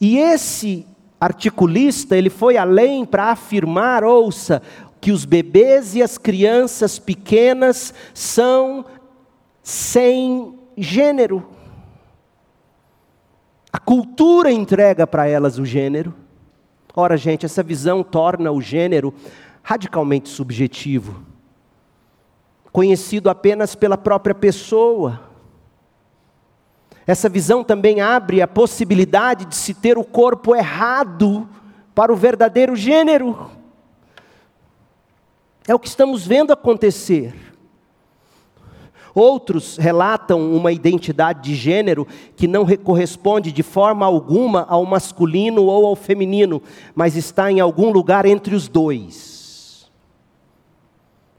E esse articulista, ele foi além para afirmar, ouça, que os bebês e as crianças pequenas são sem gênero. A cultura entrega para elas o gênero. Ora, gente, essa visão torna o gênero radicalmente subjetivo, conhecido apenas pela própria pessoa. Essa visão também abre a possibilidade de se ter o corpo errado para o verdadeiro gênero. É o que estamos vendo acontecer. Outros relatam uma identidade de gênero que não corresponde de forma alguma ao masculino ou ao feminino, mas está em algum lugar entre os dois.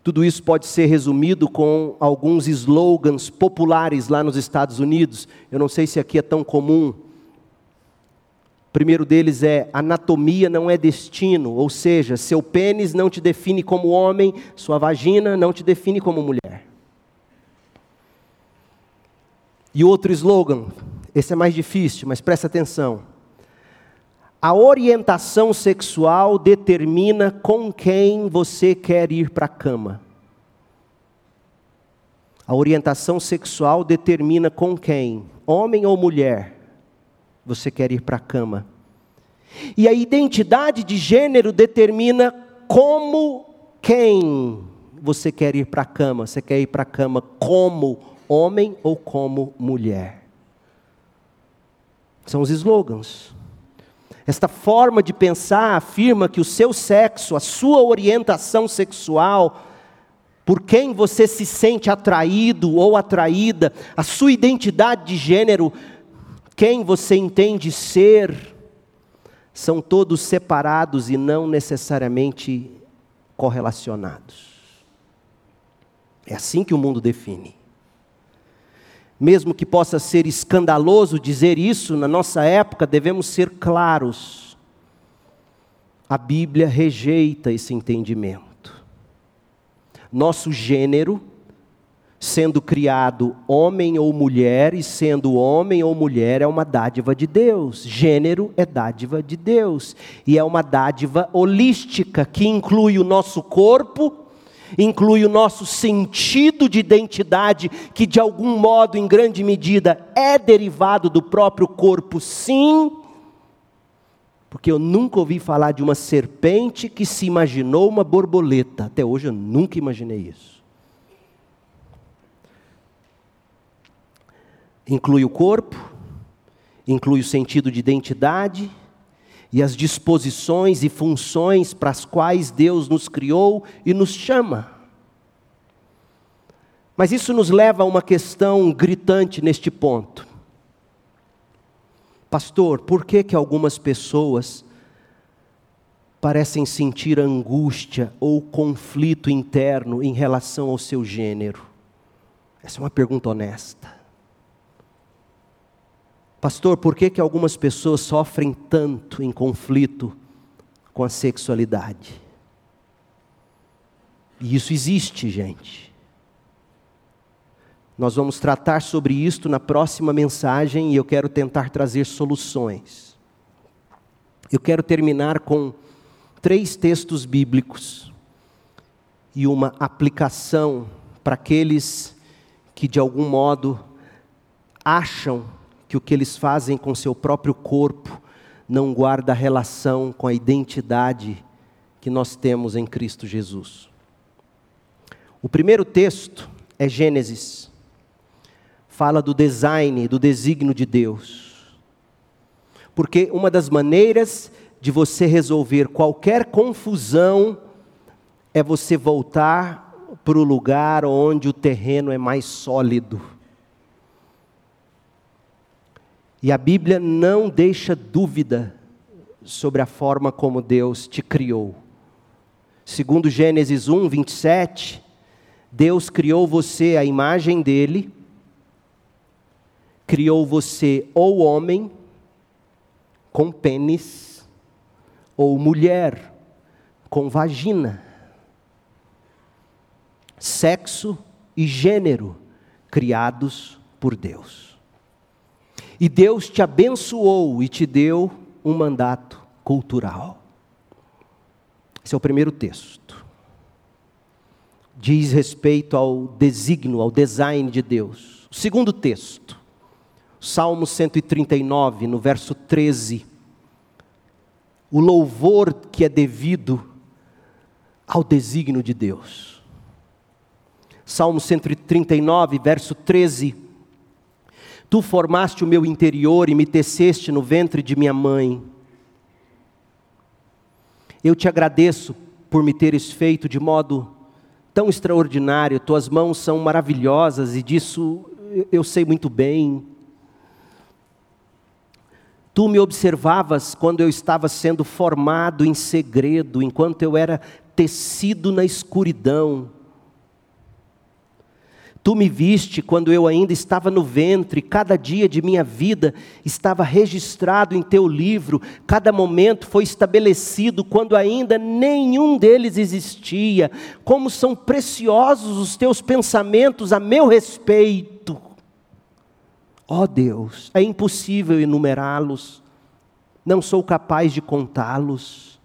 Tudo isso pode ser resumido com alguns slogans populares lá nos Estados Unidos. Eu não sei se aqui é tão comum. O primeiro deles é: anatomia não é destino, ou seja, seu pênis não te define como homem, sua vagina não te define como mulher. E outro slogan, esse é mais difícil, mas presta atenção. A orientação sexual determina com quem você quer ir para a cama. A orientação sexual determina com quem, homem ou mulher, você quer ir para a cama. E a identidade de gênero determina como quem você quer ir para a cama. Você quer ir para a cama como homem ou como mulher? São os slogans. Esta forma de pensar afirma que o seu sexo, a sua orientação sexual, por quem você se sente atraído ou atraída, a sua identidade de gênero, quem você entende ser, são todos separados e não necessariamente correlacionados. É assim que o mundo define. Mesmo que possa ser escandaloso dizer isso, na nossa época devemos ser claros. A Bíblia rejeita esse entendimento. Nosso gênero, sendo criado homem ou mulher, e sendo homem ou mulher, é uma dádiva de Deus. Gênero é dádiva de Deus. E é uma dádiva holística, que inclui o nosso corpo, inclui o nosso sentido de identidade, que de algum modo, em grande medida, é derivado do próprio corpo, sim. Porque eu nunca ouvi falar de uma serpente que se imaginou uma borboleta. Até hoje eu nunca imaginei isso. Inclui o corpo, inclui o sentido de identidade, e as disposições e funções para as quais Deus nos criou e nos chama. Mas isso nos leva a uma questão gritante neste ponto. Pastor, por que que algumas pessoas parecem sentir angústia ou conflito interno em relação ao seu gênero? Essa é uma pergunta honesta. Pastor, por que, que algumas pessoas sofrem tanto em conflito com a sexualidade? E isso existe, gente. Nós vamos tratar sobre isto na próxima mensagem e eu quero tentar trazer soluções. Eu quero terminar com três textos bíblicos e uma aplicação para aqueles que de algum modo acham que o que eles fazem com seu próprio corpo não guarda relação com a identidade que nós temos em Cristo Jesus. O primeiro texto é Gênesis. Fala do design, do desígnio de Deus. Porque uma das maneiras de você resolver qualquer confusão é você voltar para o lugar onde o terreno é mais sólido e a Bíblia não deixa dúvida sobre a forma como Deus te criou. Segundo Gênesis 1, 27, Deus criou você à imagem dele, criou você ou homem com pênis, ou mulher com vagina. Sexo e gênero criados por Deus. E Deus te abençoou e te deu um mandato cultural. Esse é o primeiro texto. Diz respeito ao desígnio, ao design de Deus. O segundo texto, Salmo 139, no verso 13. O louvor que é devido ao desígnio de Deus. Salmo 139, verso 13 Tu formaste o meu interior e me teceste no ventre de minha mãe. Eu te agradeço por me teres feito de modo tão extraordinário, tuas mãos são maravilhosas e disso eu sei muito bem. Tu me observavas quando eu estava sendo formado em segredo, enquanto eu era tecido na escuridão. Tu me viste quando eu ainda estava no ventre, cada dia de minha vida estava registrado em teu livro, cada momento foi estabelecido quando ainda nenhum deles existia. Como são preciosos os teus pensamentos a meu respeito. Ó oh Deus, é impossível enumerá-los, não sou capaz de contá-los.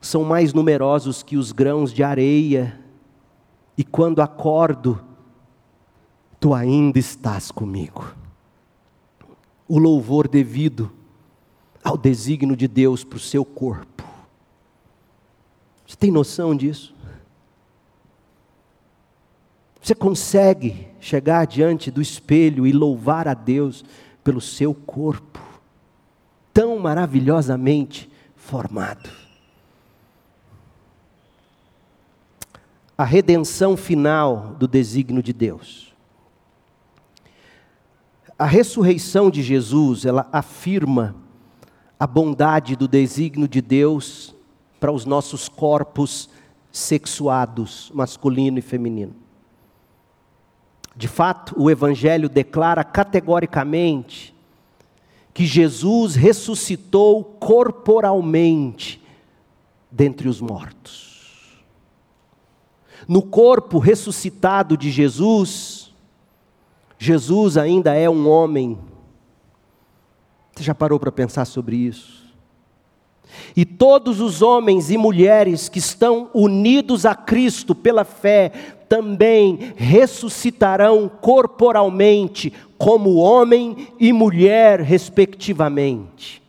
São mais numerosos que os grãos de areia e quando acordo, tu ainda estás comigo. O louvor devido ao desígnio de Deus para o seu corpo. Você tem noção disso? Você consegue chegar diante do espelho e louvar a Deus pelo seu corpo, tão maravilhosamente formado. a redenção final do desígnio de Deus. A ressurreição de Jesus, ela afirma a bondade do desígnio de Deus para os nossos corpos sexuados, masculino e feminino. De fato, o Evangelho declara categoricamente que Jesus ressuscitou corporalmente dentre os mortos. No corpo ressuscitado de Jesus, Jesus ainda é um homem. Você já parou para pensar sobre isso? E todos os homens e mulheres que estão unidos a Cristo pela fé também ressuscitarão corporalmente, como homem e mulher, respectivamente.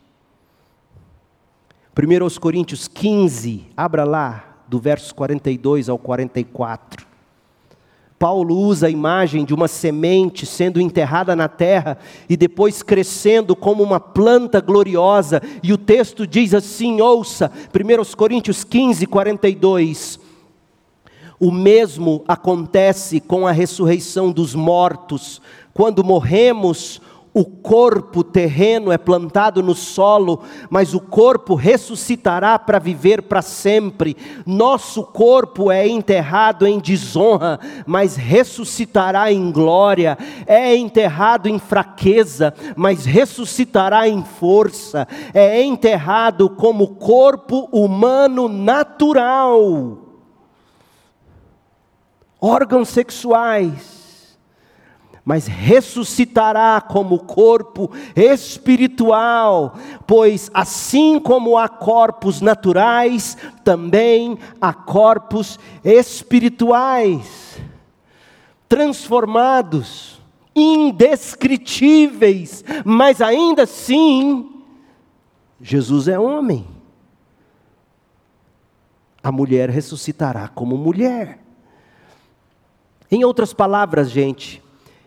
1 Coríntios 15, abra lá, do verso 42 ao 44. Paulo usa a imagem de uma semente sendo enterrada na terra e depois crescendo como uma planta gloriosa, e o texto diz assim: ouça, 1 Coríntios 15, 42. O mesmo acontece com a ressurreição dos mortos, quando morremos, o corpo terreno é plantado no solo, mas o corpo ressuscitará para viver para sempre. Nosso corpo é enterrado em desonra, mas ressuscitará em glória. É enterrado em fraqueza, mas ressuscitará em força. É enterrado como corpo humano natural. Órgãos sexuais mas ressuscitará como corpo espiritual, pois assim como há corpos naturais, também há corpos espirituais, transformados, indescritíveis, mas ainda assim, Jesus é homem. A mulher ressuscitará como mulher. Em outras palavras, gente,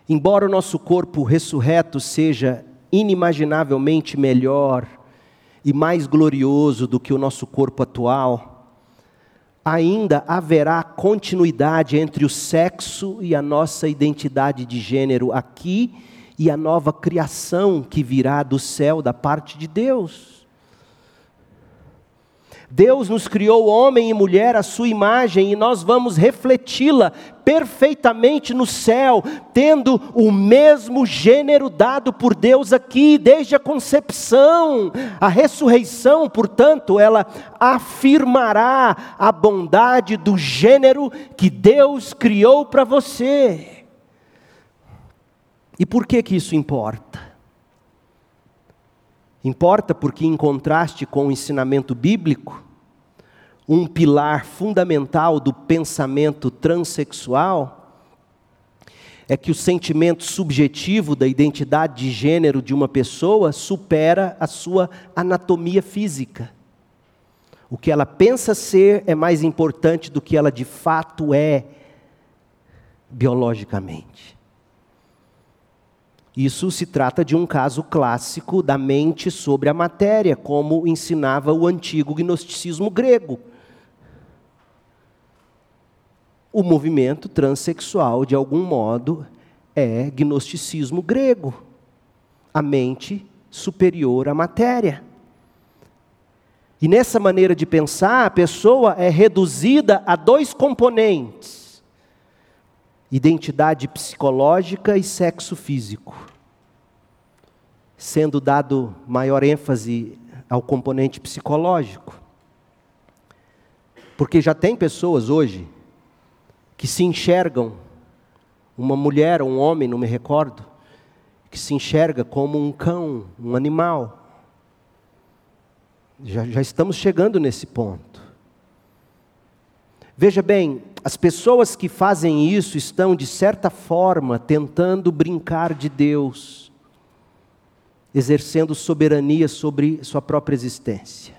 Embora o nosso corpo ressurreto seja inimaginavelmente melhor e mais glorioso do que o nosso corpo atual, ainda haverá continuidade entre o sexo e a nossa identidade de gênero aqui e a nova criação que virá do céu da parte de Deus. Deus nos criou homem e mulher à sua imagem e nós vamos refleti-la perfeitamente no céu, tendo o mesmo gênero dado por Deus aqui desde a concepção. A ressurreição, portanto, ela afirmará a bondade do gênero que Deus criou para você. E por que que isso importa? Importa porque, em contraste com o ensinamento bíblico, um pilar fundamental do pensamento transexual é que o sentimento subjetivo da identidade de gênero de uma pessoa supera a sua anatomia física. O que ela pensa ser é mais importante do que ela de fato é biologicamente. Isso se trata de um caso clássico da mente sobre a matéria, como ensinava o antigo gnosticismo grego. O movimento transexual, de algum modo, é gnosticismo grego. A mente superior à matéria. E nessa maneira de pensar, a pessoa é reduzida a dois componentes identidade psicológica e sexo físico, sendo dado maior ênfase ao componente psicológico. Porque já tem pessoas hoje que se enxergam, uma mulher ou um homem, não me recordo, que se enxerga como um cão, um animal. Já, já estamos chegando nesse ponto. Veja bem, as pessoas que fazem isso estão, de certa forma, tentando brincar de Deus, exercendo soberania sobre sua própria existência.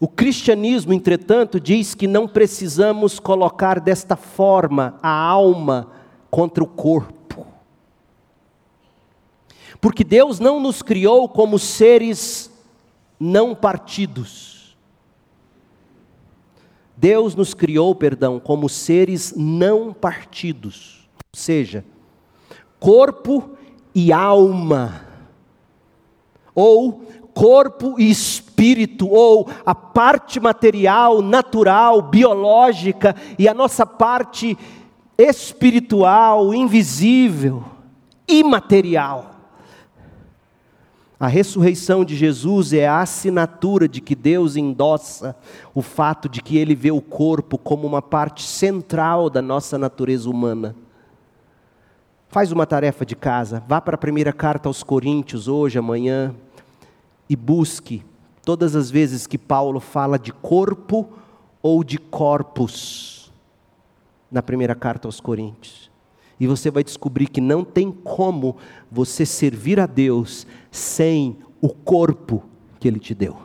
O cristianismo, entretanto, diz que não precisamos colocar desta forma a alma contra o corpo. Porque Deus não nos criou como seres não partidos Deus nos criou, perdão, como seres não partidos, ou seja, corpo e alma, ou corpo e espírito, ou a parte material, natural, biológica, e a nossa parte espiritual, invisível, imaterial. A ressurreição de Jesus é a assinatura de que Deus endossa o fato de que Ele vê o corpo como uma parte central da nossa natureza humana. Faz uma tarefa de casa, vá para a primeira carta aos Coríntios hoje, amanhã, e busque todas as vezes que Paulo fala de corpo ou de corpos na primeira carta aos Coríntios. E você vai descobrir que não tem como você servir a Deus sem o corpo que Ele te deu.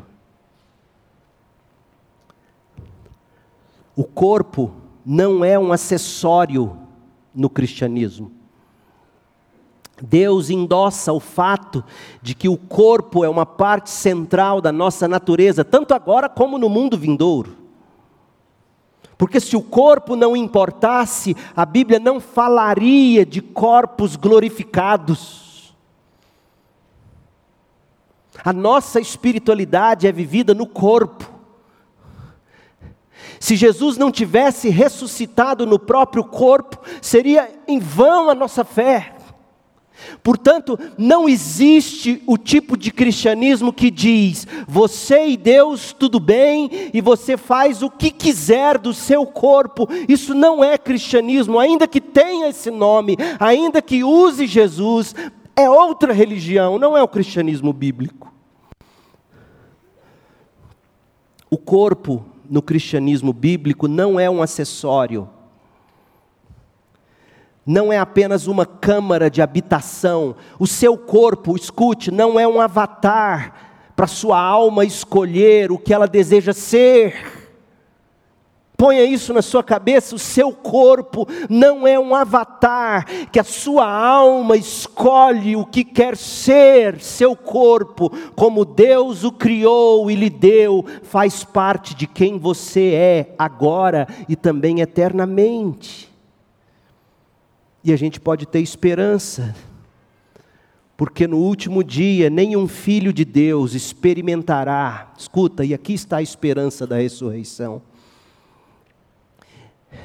O corpo não é um acessório no cristianismo. Deus endossa o fato de que o corpo é uma parte central da nossa natureza, tanto agora como no mundo vindouro. Porque se o corpo não importasse, a Bíblia não falaria de corpos glorificados. A nossa espiritualidade é vivida no corpo. Se Jesus não tivesse ressuscitado no próprio corpo, seria em vão a nossa fé. Portanto, não existe o tipo de cristianismo que diz: você e Deus tudo bem e você faz o que quiser do seu corpo. Isso não é cristianismo, ainda que tenha esse nome, ainda que use Jesus, é outra religião, não é o cristianismo bíblico. O corpo no cristianismo bíblico não é um acessório não é apenas uma câmara de habitação. O seu corpo, escute, não é um avatar para sua alma escolher o que ela deseja ser. Ponha isso na sua cabeça: o seu corpo não é um avatar que a sua alma escolhe o que quer ser. Seu corpo, como Deus o criou e lhe deu, faz parte de quem você é agora e também eternamente. E a gente pode ter esperança, porque no último dia nenhum filho de Deus experimentará, escuta, e aqui está a esperança da ressurreição.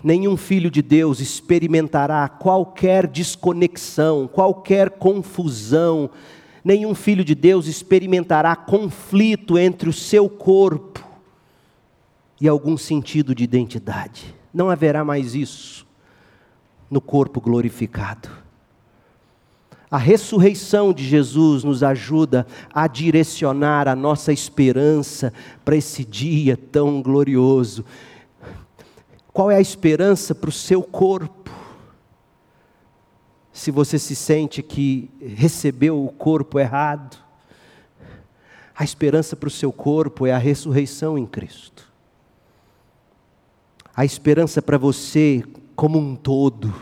Nenhum filho de Deus experimentará qualquer desconexão, qualquer confusão, nenhum filho de Deus experimentará conflito entre o seu corpo e algum sentido de identidade. Não haverá mais isso no corpo glorificado. A ressurreição de Jesus nos ajuda a direcionar a nossa esperança para esse dia tão glorioso. Qual é a esperança para o seu corpo? Se você se sente que recebeu o corpo errado, a esperança para o seu corpo é a ressurreição em Cristo. A esperança para você como um todo.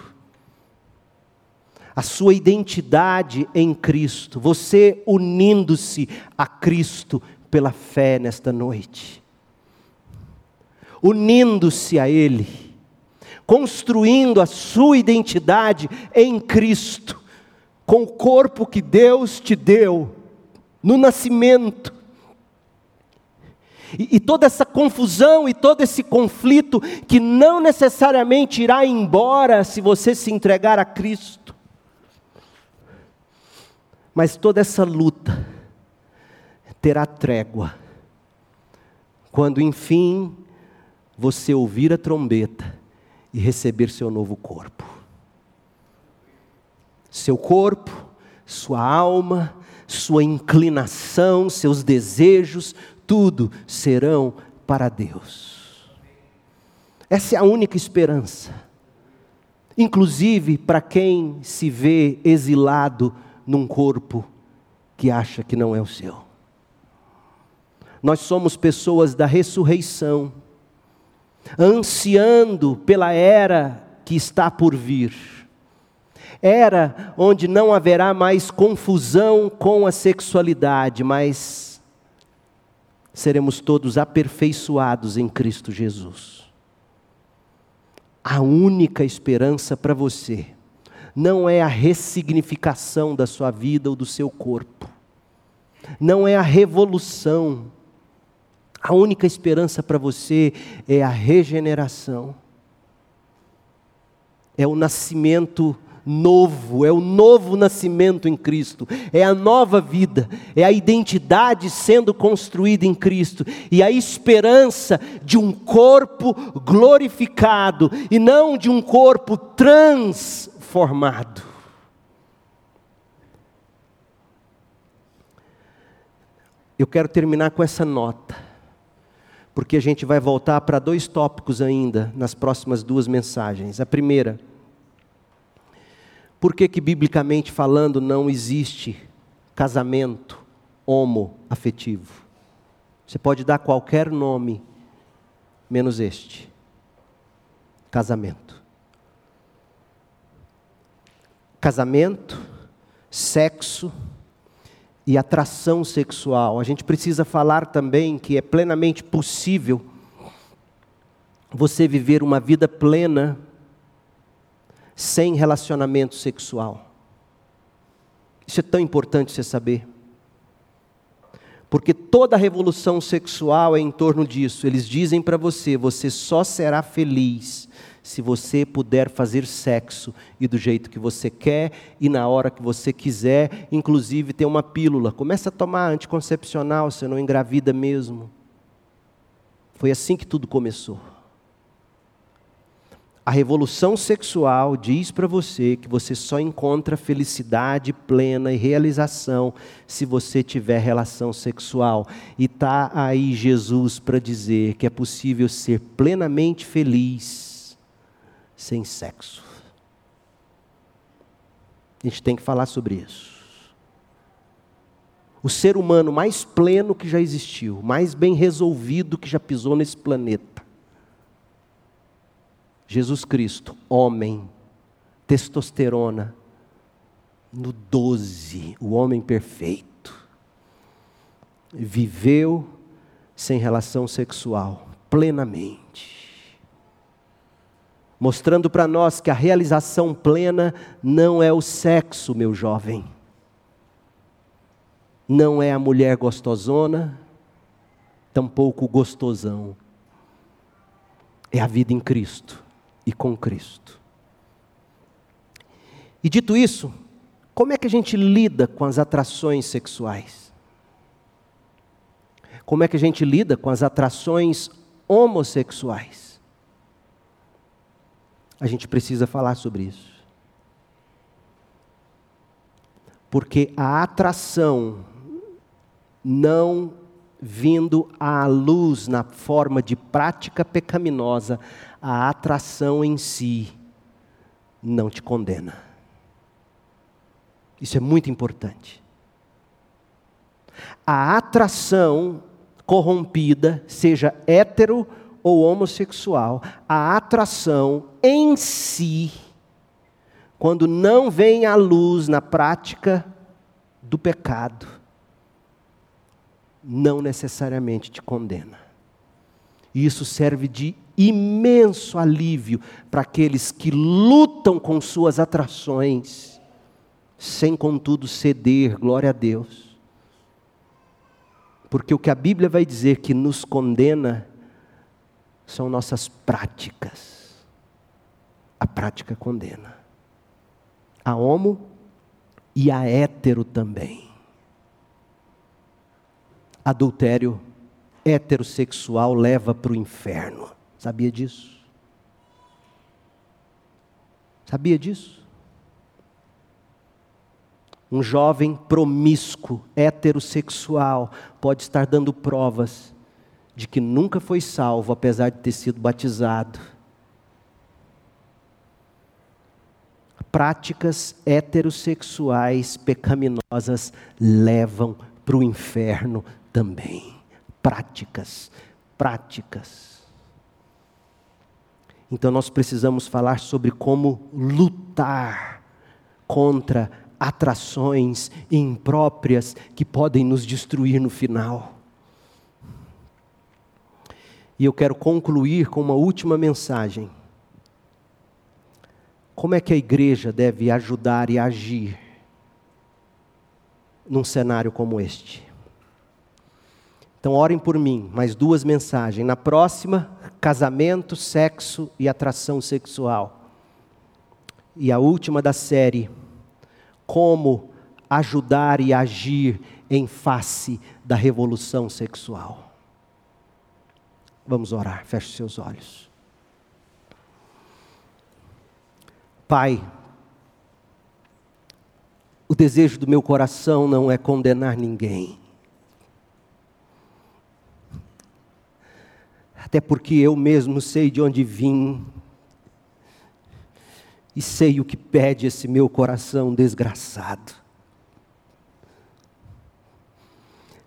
A sua identidade em Cristo, você unindo-se a Cristo pela fé nesta noite. Unindo-se a Ele, construindo a sua identidade em Cristo, com o corpo que Deus te deu no nascimento, e, e, toda essa confusão e todo esse conflito que não necessariamente irá embora se você se entregar a Cristo. Mas toda essa luta terá trégua quando enfim você ouvir a trombeta e receber seu novo corpo. Seu corpo, sua alma, sua inclinação, seus desejos, tudo serão para Deus. Essa é a única esperança. Inclusive para quem se vê exilado num corpo que acha que não é o seu. Nós somos pessoas da ressurreição, ansiando pela era que está por vir. Era onde não haverá mais confusão com a sexualidade, mas seremos todos aperfeiçoados em Cristo Jesus. a única esperança para você não é a ressignificação da sua vida ou do seu corpo, não é a revolução. A única esperança para você é a regeneração, é o nascimento novo, é o novo nascimento em Cristo, é a nova vida, é a identidade sendo construída em Cristo. E a esperança de um corpo glorificado e não de um corpo transformado. Eu quero terminar com essa nota, porque a gente vai voltar para dois tópicos ainda nas próximas duas mensagens. A primeira, por que, que biblicamente falando não existe casamento homoafetivo? Você pode dar qualquer nome, menos este: casamento. Casamento, sexo e atração sexual. A gente precisa falar também que é plenamente possível você viver uma vida plena sem relacionamento sexual. Isso é tão importante você saber. Porque toda a revolução sexual é em torno disso. Eles dizem para você: você só será feliz se você puder fazer sexo e do jeito que você quer e na hora que você quiser, inclusive ter uma pílula. Começa a tomar anticoncepcional, você não engravida mesmo. Foi assim que tudo começou. A revolução sexual diz para você que você só encontra felicidade plena e realização se você tiver relação sexual. E tá aí Jesus para dizer que é possível ser plenamente feliz sem sexo. A gente tem que falar sobre isso. O ser humano mais pleno que já existiu, mais bem resolvido que já pisou nesse planeta Jesus Cristo, homem, testosterona, no 12, o homem perfeito, viveu sem relação sexual, plenamente, mostrando para nós que a realização plena não é o sexo, meu jovem, não é a mulher gostosona, tampouco o gostosão, é a vida em Cristo e com Cristo. E dito isso, como é que a gente lida com as atrações sexuais? Como é que a gente lida com as atrações homossexuais? A gente precisa falar sobre isso. Porque a atração não vindo à luz na forma de prática pecaminosa, a atração em si não te condena. Isso é muito importante. A atração corrompida, seja hétero ou homossexual, a atração em si, quando não vem à luz na prática do pecado, não necessariamente te condena. E isso serve de imenso alívio para aqueles que lutam com suas atrações, sem contudo ceder, glória a Deus. Porque o que a Bíblia vai dizer que nos condena são nossas práticas. A prática condena. A homo e a hétero também adultério heterossexual leva para o inferno. Sabia disso? Sabia disso? Um jovem promíscuo, heterossexual, pode estar dando provas de que nunca foi salvo, apesar de ter sido batizado. Práticas heterossexuais pecaminosas levam para o inferno também. Práticas, práticas. Então nós precisamos falar sobre como lutar contra atrações impróprias que podem nos destruir no final. E eu quero concluir com uma última mensagem. Como é que a igreja deve ajudar e agir num cenário como este? Então, orem por mim, mais duas mensagens. Na próxima, casamento, sexo e atração sexual. E a última da série, como ajudar e agir em face da revolução sexual. Vamos orar, feche seus olhos. Pai, o desejo do meu coração não é condenar ninguém. Até porque eu mesmo sei de onde vim e sei o que pede esse meu coração desgraçado.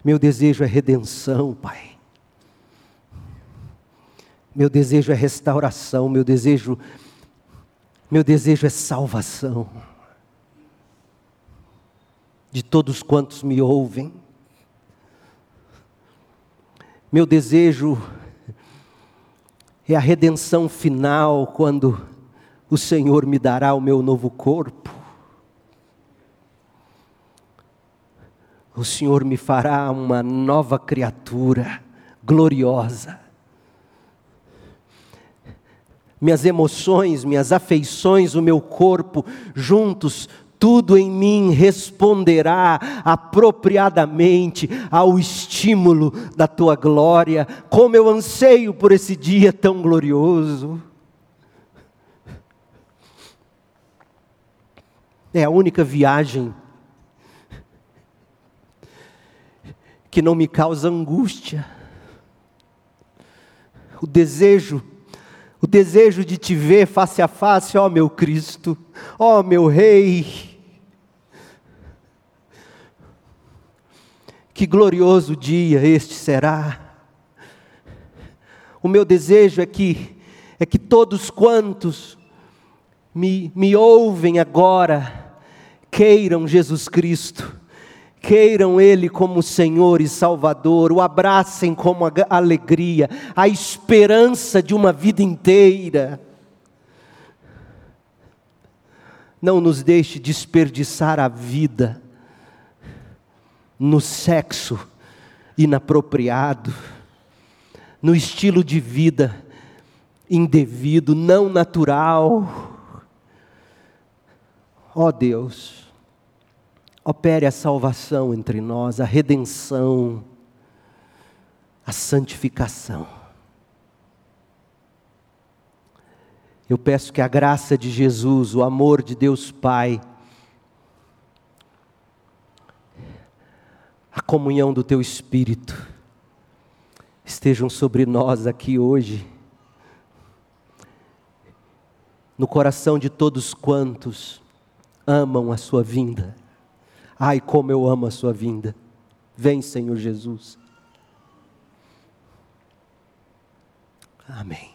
Meu desejo é redenção, Pai. Meu desejo é restauração, meu desejo meu desejo é salvação. De todos quantos me ouvem. Meu desejo é a redenção final quando o Senhor me dará o meu novo corpo. O Senhor me fará uma nova criatura gloriosa minhas emoções, minhas afeições, o meu corpo, juntos, tudo em mim responderá apropriadamente ao estímulo da tua glória. Como eu anseio por esse dia tão glorioso. É a única viagem que não me causa angústia. O desejo o desejo de te ver face a face, ó meu Cristo, ó meu Rei. Que glorioso dia este será. O meu desejo é que, é que todos quantos me, me ouvem agora, queiram Jesus Cristo queiram Ele como Senhor e Salvador, o abracem como a alegria, a esperança de uma vida inteira. Não nos deixe desperdiçar a vida no sexo inapropriado, no estilo de vida indevido, não natural. Ó oh Deus, opere a salvação entre nós, a redenção, a santificação. Eu peço que a graça de Jesus, o amor de Deus Pai, a comunhão do Teu Espírito, estejam sobre nós aqui hoje, no coração de todos quantos amam a Sua vinda Ai, como eu amo a Sua vinda. Vem, Senhor Jesus. Amém.